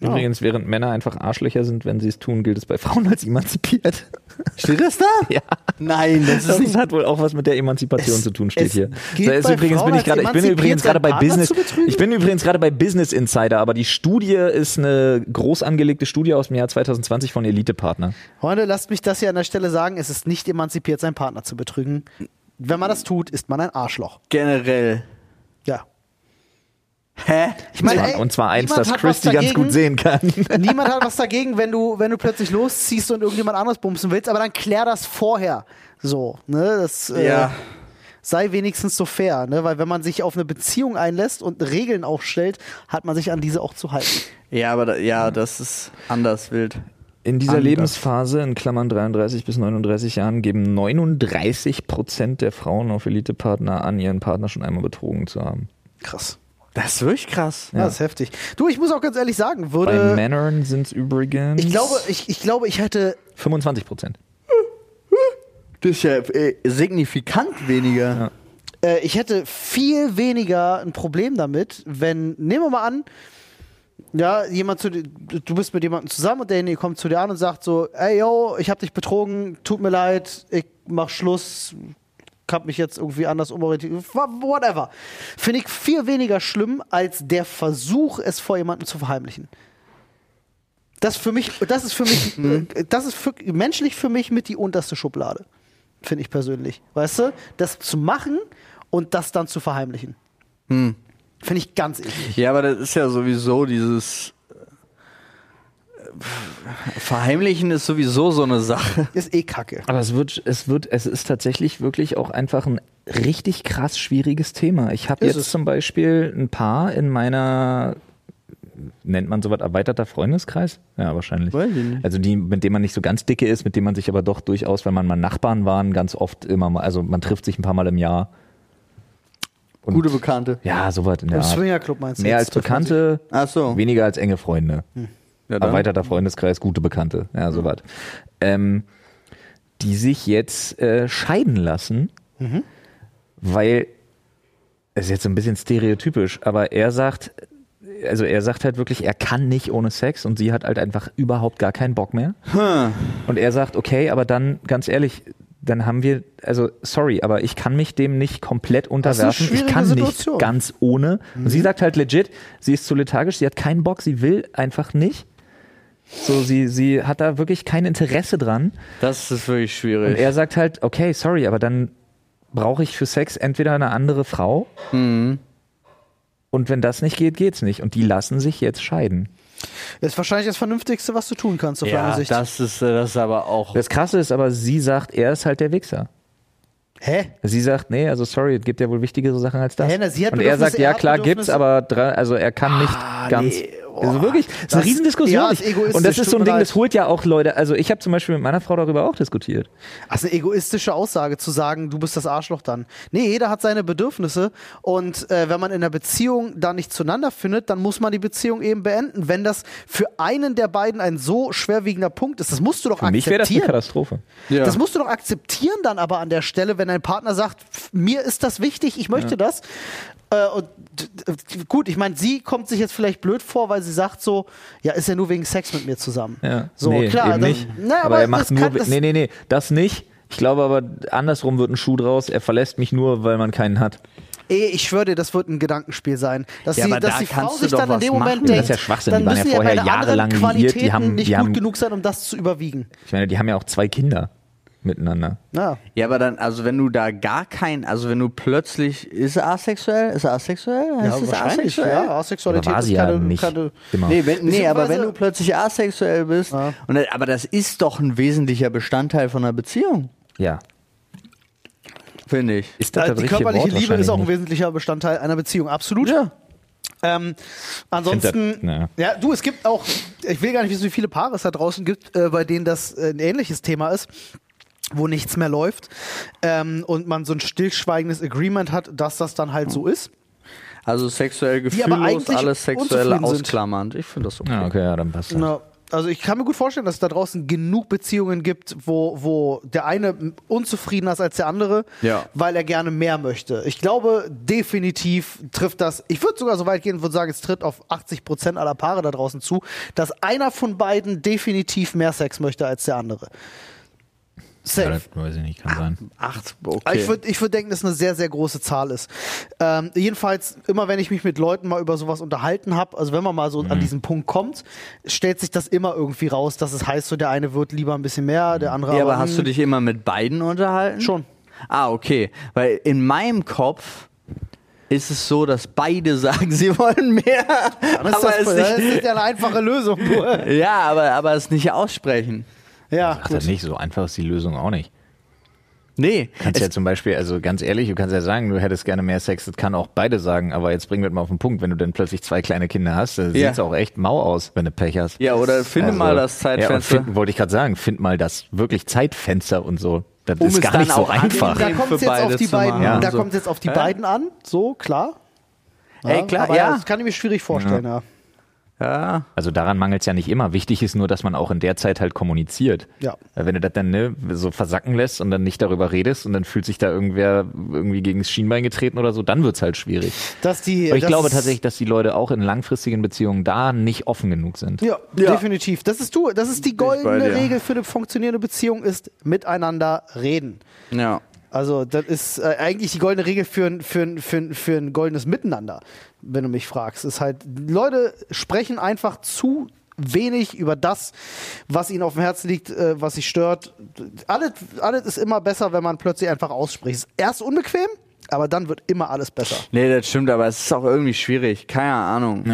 Übrigens, während Männer einfach Arschlöcher sind, wenn sie es tun, gilt es bei Frauen als emanzipiert. Steht das da? [LAUGHS] Ja. Nein, das ist Das nicht. hat wohl auch was mit der Emanzipation Es- zu tun, steht es hier. gilt ist bei übrigens Frauen bin ich gerade, ich bin übrigens gerade bei Partner Business, ich bin übrigens gerade bei Business Insider, aber die Studie ist eine groß angelegte Studie aus dem Jahr 2020 von Elite-Partner. Freunde, lasst mich das hier an der Stelle sagen. Es ist nicht emanzipiert, seinen Partner zu betrügen. Wenn man das tut, ist man ein Arschloch. Generell. Hä? Ich meine, Und ey, zwar- und zwar eins, das Christy ganz gut sehen kann. [LAUGHS] Niemand hat was dagegen, wenn du, wenn du plötzlich losziehst und irgendjemand anderes bumsen willst, aber dann klär das vorher. So, ne? Das, äh, Ja. sei wenigstens so fair, ne? Weil wenn man sich auf eine Beziehung einlässt und Regeln aufstellt, hat man sich an diese auch zu halten. Ja, aber da, ja, das ist anders wild. In dieser Anders. Lebensphase, in Klammern 33 bis 39 Jahren, geben 39 Prozent der Frauen auf Elite-Partner an, ihren Partner schon einmal betrogen zu haben. Krass. Das ist wirklich krass. Ja. Das ist heftig. Du, ich muss auch ganz ehrlich sagen, Bei würde. Männern sind es übrigens Ich glaube, ich, ich glaube, ich hätte 25 Prozent. Das ist ja äh, signifikant weniger. äh, ich hätte viel weniger ein Problem damit, wenn, nehmen wir mal an, ja, jemand zu dir, du bist mit jemandem zusammen und derjenige kommt zu dir an und sagt so, ey yo, ich hab dich betrogen, tut mir leid, ich mach Schluss, hab mich jetzt irgendwie anders umorientiert, wha- whatever. Finde ich viel weniger schlimm als der Versuch, es vor jemandem zu verheimlichen. Das für mich, das ist für mich, [LAUGHS] äh, das ist für, menschlich für mich mit die unterste Schublade. Finde ich persönlich. Weißt du? Das zu machen und das dann zu verheimlichen. Finde ich ganz eklig. Ja, aber das ist ja sowieso dieses Verheimlichen ist sowieso so eine Sache. Ist eh kacke. Aber es wird, es wird, es ist tatsächlich wirklich auch einfach ein richtig krass schwieriges Thema. Ich habe jetzt es. zum Beispiel ein Paar in meiner nennt man sowas erweiterter Freundeskreis? Ja, wahrscheinlich. Weiß ich nicht. Also die, mit dem man nicht so ganz dicke ist, mit dem man sich aber doch durchaus, wenn man mal Nachbarn waren, ganz oft immer mal, also man trifft sich ein paar Mal im Jahr. Und- Gute Bekannte. Ja, sowas in der Im Art. Swingerclub meinst du? Mehr jetzt? als Bekannte, Ach so. weniger als enge Freunde. Ja. Erweiterter Freundeskreis, gute Bekannte, ja, sowas. Ähm, die sich jetzt äh, scheiden lassen, weil, es ist jetzt ein bisschen stereotypisch, aber er sagt, also er sagt halt wirklich, er kann nicht ohne Sex und sie hat halt einfach überhaupt gar keinen Bock mehr. Und er sagt, okay, aber dann, ganz ehrlich, dann haben wir, also sorry, aber ich kann mich dem nicht komplett unterwerfen. Ich kann Situation. nicht ganz ohne. Und sie sagt halt legit, sie ist zu lethargisch, sie hat keinen Bock, sie will einfach nicht. So, sie, sie hat da wirklich kein Interesse dran. Das ist wirklich Und schwierig. er sagt halt, okay, sorry, aber dann brauche ich für Sex entweder eine andere Frau. Und wenn das nicht geht, geht's nicht. Und die lassen sich jetzt scheiden. Ist wahrscheinlich das Vernünftigste, was du tun kannst, auf ja, deiner Sicht. das ist, äh, das ist aber auch. Das Krasse ist aber, sie sagt, er ist halt der Wichser. Hä? Sie sagt, nee, also sorry, es gibt ja wohl wichtigere Sachen als das. Hä, na, sie hat und er sagt, ja klar gibt's, aber dra- also er kann nicht ganz. nee, boah. also wirklich, das ist Das- eine Riesendiskussion. ja, ist egoistisch, und das ist so ein Ding, das holt ja auch Leute. Also ich habe zum Beispiel mit meiner Frau darüber auch diskutiert. Das ist eine egoistische Aussage zu sagen, du bist das Arschloch dann. Nee, jeder hat seine Bedürfnisse und äh, wenn man in einer Beziehung da nicht zueinander findet, dann muss man die Beziehung eben beenden. Wenn das für einen der beiden ein so schwerwiegender Punkt ist, das musst du doch Für mich wäre das eine akzeptieren. Katastrophe. Ja. Das musst du doch akzeptieren dann aber an der Stelle, wenn dein Partner sagt, "Pf, mir ist das wichtig, ich möchte das. Äh, und gut, ich meine, sie kommt sich jetzt vielleicht blöd vor, weil sie sagt so, ja, ist ja nur wegen Sex mit mir zusammen. Ja. So, nee, klar. eben das- nicht. Na, aber, er das macht nur. kann- nee, nee, nee, das nicht. Ich glaube aber, andersrum wird ein Schuh draus. Er verlässt mich nur, weil man keinen hat. Ey, ich schwöre dir, das wird ein Gedankenspiel sein. Dass, Ja, die, aber dass da die Frau sich dann in dem Moment machen. denkt, Das ist ja Schwachsinn, dann die waren müssen ja vorher jahrelang liiert, die Qualitäten haben- nicht die gut haben- genug sein, um das zu überwiegen. Ich meine, die haben ja auch zwei Kinder miteinander. Ja. Ja, aber dann, also wenn du da gar kein, also wenn du plötzlich, ist er asexuell? Ist er asexuell? Heißt es asexuell? Ja, Asexualität war ist sie keine, ja nicht keine immer. Nee, wenn, nee aber wenn du plötzlich asexuell bist, Ja. und, aber das ist doch ein wesentlicher Bestandteil von einer Beziehung, Ja. finde ich. Ist das Also das die körperliche Wort? Liebe ist Wahrscheinlich auch ein wesentlicher Bestandteil einer Beziehung, absolut. Ja. Ähm, ansonsten, das- ja. du, es gibt auch, ich will gar nicht wissen, wie viele Paare es da draußen gibt, äh, bei denen das äh, ein ähnliches Thema ist, wo nichts mehr läuft ähm, und man so ein stillschweigendes Agreement hat, dass das dann halt so ist. Also sexuell gefühllos, alles sexuell ausklammernd. Ich finde das okay. Ja, okay, ja, dann passt das. Na, also ich kann mir gut vorstellen, dass es da draußen genug Beziehungen gibt, wo, wo der eine unzufriedener ist als der andere, Ja. weil er gerne mehr möchte. Ich glaube, definitiv trifft das, ich würde sogar so weit gehen und würde sagen, es tritt auf 80 Prozent aller Paare da draußen zu, dass einer von beiden definitiv mehr Sex möchte als der andere. Ja, Safe. das weiß ich nicht, kann sein. Acht, okay. Ich würde ich würd denken, dass eine sehr, sehr große Zahl ist. Ähm, jedenfalls, immer wenn ich mich mit Leuten mal über sowas unterhalten habe, also wenn man mal so an diesen Punkt kommt, stellt sich das immer irgendwie raus, dass es heißt, so der eine wird lieber ein bisschen mehr, der andere ja, aber, aber hast du dich immer mit beiden unterhalten? Schon. Ah, okay. Weil in meinem Kopf ist es so, dass beide [LAUGHS] sagen, sie wollen mehr. Dann ist aber das, es das nicht, ist ja eine einfache Lösung. [LAUGHS] Ja, aber, aber es nicht aussprechen. Ja, Ach, das nicht so einfach ist die Lösung auch nicht. Nee, kannst ja zum Beispiel, also ganz ehrlich, du kannst ja sagen, du hättest gerne mehr Sex, das kann auch beide sagen, aber jetzt bringen wir mal auf den Punkt, wenn du dann plötzlich zwei kleine Kinder hast, dann Ja. sieht's auch echt mau aus, wenn du Pech hast. ja, oder finde Also, mal das Ja, und Zeitfenster. find, wollte ich gerade sagen, find mal das wirklich Zeitfenster und so. Das Um ist es gar nicht so einfach. Da kommt es jetzt auf die beiden. Ja. da So. kommt jetzt auf die Ja. beiden an, so klar. Ey, klar, aber ja. Das kann ich mir schwierig vorstellen, ja. Ja, Also daran mangelt es ja nicht immer. Wichtig ist nur, dass man auch in der Zeit halt kommuniziert. Ja. Weil Wenn du das dann ne, so versacken lässt und dann nicht darüber redest und dann fühlt sich da irgendwer irgendwie gegen das Schienbein getreten oder so, dann wird's halt schwierig. Dass die, Aber ich das glaube tatsächlich, dass die Leute auch in langfristigen Beziehungen da nicht offen genug sind. Ja, Ja. definitiv. Das ist du, das ist die bei goldene dir. Regel für eine funktionierende Beziehung ist miteinander reden. ja. Also das ist äh, eigentlich die goldene Regel für, ein- für, für, ein- für ein goldenes Miteinander, wenn du mich fragst. Ist halt, Leute sprechen einfach zu wenig über das, was ihnen auf dem Herzen liegt, äh, was sie stört. Alles, alles ist immer besser, wenn man plötzlich einfach ausspricht. Ist erst unbequem, aber dann wird immer alles besser. Nee, das stimmt, aber es ist auch irgendwie schwierig. Keine Ahnung.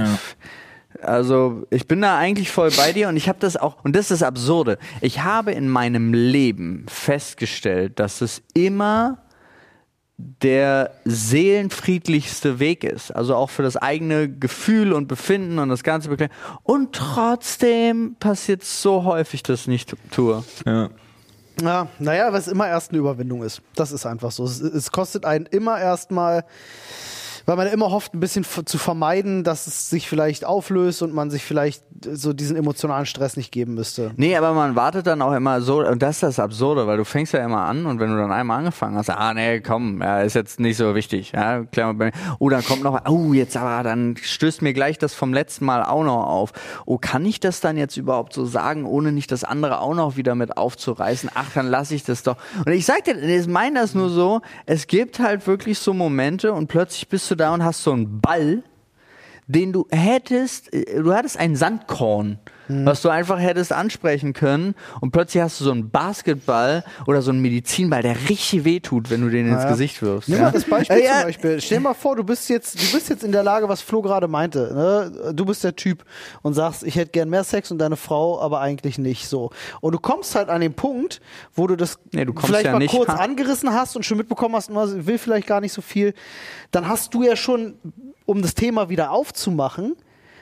Also, ich bin da eigentlich voll bei dir und ich habe das auch, und das ist das Absurde. Ich habe in meinem Leben festgestellt, dass es immer der seelenfriedlichste Weg ist. Also auch für das eigene Gefühl und Befinden und das ganze Beklemmung. Und trotzdem passiert so häufig, dass ich nicht tue. Ja. Ja, naja, was immer erst eine Überwindung ist. Das ist einfach so. Es, es kostet einen immer erstmal, weil man immer hofft, ein bisschen zu vermeiden, dass es sich vielleicht auflöst und man sich vielleicht so diesen emotionalen Stress nicht geben müsste. Nee, aber man wartet dann auch immer so, und das ist das Absurde, weil du fängst ja immer an und wenn du dann einmal angefangen hast, ah nee, komm, ja, ist jetzt nicht so wichtig, ja, klar, oh, dann kommt noch, oh, jetzt aber, dann stößt mir gleich das vom letzten Mal auch noch auf. Oh, kann ich das dann jetzt überhaupt so sagen, ohne nicht das andere auch noch wieder mit aufzureißen? Ach, dann lasse ich das doch. Und ich sag dir, ich meine das nur so, es gibt halt wirklich so Momente und plötzlich bist du da und hast so einen Ball, den du hättest, äh, du hattest ein Sandkorn, was du einfach hättest ansprechen können und plötzlich hast du so einen Basketball oder so einen Medizinball, der richtig wehtut, wenn du den ins Ja. Gesicht wirfst. Nimm ja. mal das Beispiel Äh, ja. zum Beispiel. Stell dir mal vor, du bist jetzt, du bist jetzt in der Lage, was Flo gerade meinte. Ne? Du bist der Typ und sagst, ich hätte gern mehr Sex und deine Frau, aber eigentlich nicht so. Und du kommst halt an den Punkt, wo du das Nee, du vielleicht ja mal nicht. kurz angerissen hast und schon mitbekommen hast, man will vielleicht gar nicht so viel. Dann hast du ja schon, um das Thema wieder aufzumachen,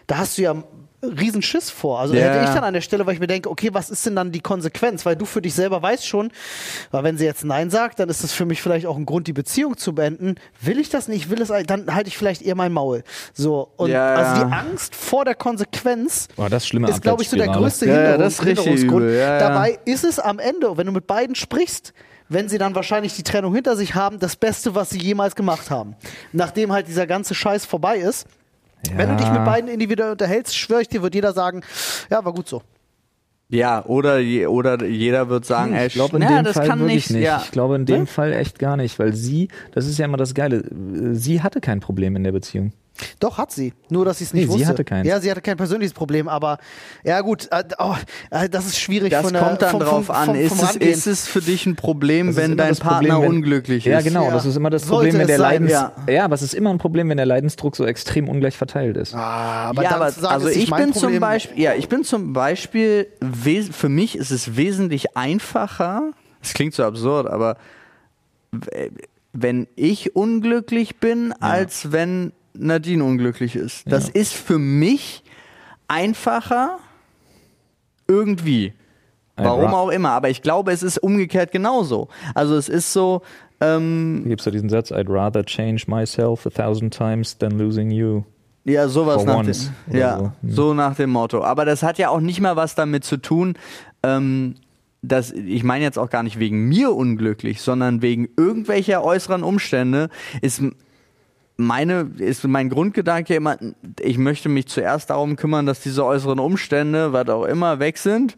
da hast du ja riesen Schiss vor. Also da Ja. hätte ich dann an der Stelle, weil ich mir denke, okay, was ist denn dann die Konsequenz? Weil du für dich selber weißt schon, weil wenn sie jetzt Nein sagt, dann ist das für mich vielleicht auch ein Grund, die Beziehung zu beenden. Will ich das nicht? Will es, dann halte ich vielleicht eher mein Maul. So. Und Ja, also ja. die Angst vor der Konsequenz das ist glaube ich, so der größte Ja, ja, Hinderungs das ist richtig Hinderungsgrund. ja, ja. Dabei ist es am Ende, wenn du mit beiden sprichst, wenn sie dann wahrscheinlich die Trennung hinter sich haben, das Beste, was sie jemals gemacht haben. Nachdem halt dieser ganze Scheiß vorbei ist. Wenn du dich mit beiden individuell unterhältst, schwöre ich dir, wird jeder sagen, ja, war gut so. Ja, oder, je- oder jeder wird sagen, ey, Ich glaube in na, dem das Fall kann wirklich nicht. nicht. Ja. Ich glaube in dem Ne? Fall echt gar nicht, weil sie, das ist ja immer das Geile, sie hatte kein Problem in der Beziehung. Doch, hat sie. Nur, dass sie es nicht Nee, sie wusste. hatte keins. Ja, sie hatte kein persönliches Problem, aber ja gut, äh, oh, äh, das ist schwierig Das von der, kommt dann vom, drauf vom, an. vom, ist, es, ist es für dich ein Problem, Das wenn dein Partner Problem, wenn- unglücklich Ja, ist? genau, Ja. das ist immer das Sollte Problem, wenn der sein, Leidens ja. ja. aber es ist immer ein Problem, wenn der Leidensdruck so extrem ungleich verteilt ist. Ah, aber ja, aber sagen, also ich bin Problem, zum Beispiel, ja, ich bin zum Beispiel, für mich ist es wesentlich einfacher, es klingt so absurd, aber w- wenn ich unglücklich bin, als wenn Nadine unglücklich ist. Das ist für mich einfacher irgendwie. Warum auch immer, aber ich glaube, es ist umgekehrt genauso. Also es ist so, ähm, Da gibt's ja diesen Satz, I'd rather change myself a thousand times than losing you. Ja, sowas For nach once dem, ja, so. Hm. so nach dem Motto. Aber das hat ja auch nicht mal was damit zu tun, ähm, dass ich meine jetzt auch gar nicht wegen mir unglücklich, sondern wegen irgendwelcher äußeren Umstände ist meine ist mein Grundgedanke immer, ich möchte mich zuerst darum kümmern, dass diese äußeren Umstände, was auch immer, weg sind,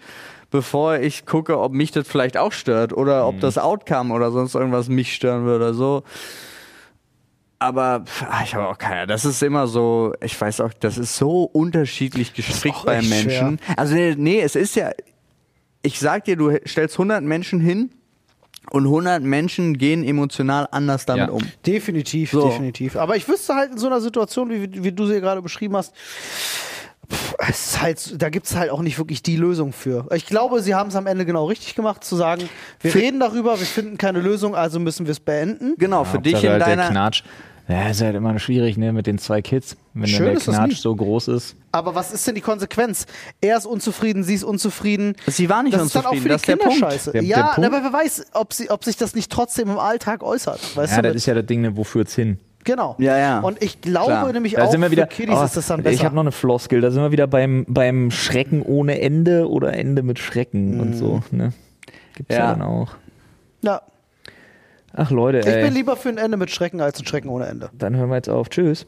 bevor ich gucke, ob mich das vielleicht auch stört oder Mhm. ob das Outcome oder sonst irgendwas mich stören würde. So. Aber ah, ich habe auch keine. Das ist immer so, ich weiß auch, das ist so unterschiedlich gestrickt bei Menschen. Also nee, nee, es ist ja, ich sag dir, du stellst 100 Menschen hin und 100 Menschen gehen emotional anders damit Ja. um. Definitiv, So. definitiv. Aber ich wüsste halt in so einer Situation, wie, wie du sie gerade beschrieben hast, pff, es ist halt, da gibt es halt auch nicht wirklich die Lösung für. Ich glaube, sie haben es am Ende genau richtig gemacht, zu sagen, wir reden darüber, wir finden keine Lösung, also müssen wir es beenden. Genau, für dich in halt der deiner. Ja, ist halt immer schwierig, ne, mit den zwei Kids. Wenn Schön dann der Knatsch so groß ist. Aber was ist denn die Konsequenz? Er ist unzufrieden, sie ist unzufrieden. Sie war nicht das ist dann auch unzufrieden, für die das ist der Kinder Punkt. scheiße. Der- ja, der Punkt- aber wer weiß, ob, sie, ob sich das nicht trotzdem im Alltag äußert. Weißt Ja, du, das mit- ist ja das Ding, ne, wo führt's hin? genau. Ja, ja. Und ich glaube Klar. nämlich Da auch, sind wir wieder. für Kiddies oh, ist das dann besser. ich habe noch eine Floskel. Da sind wir wieder beim, beim Schrecken ohne Ende oder Ende mit Schrecken und so. Ne? Gibt's ja. Ja. dann auch. ja, Ach Leute, ich ey. bin lieber für ein Ende mit Schrecken als ein Schrecken ohne Ende. dann hören wir jetzt auf. Tschüss.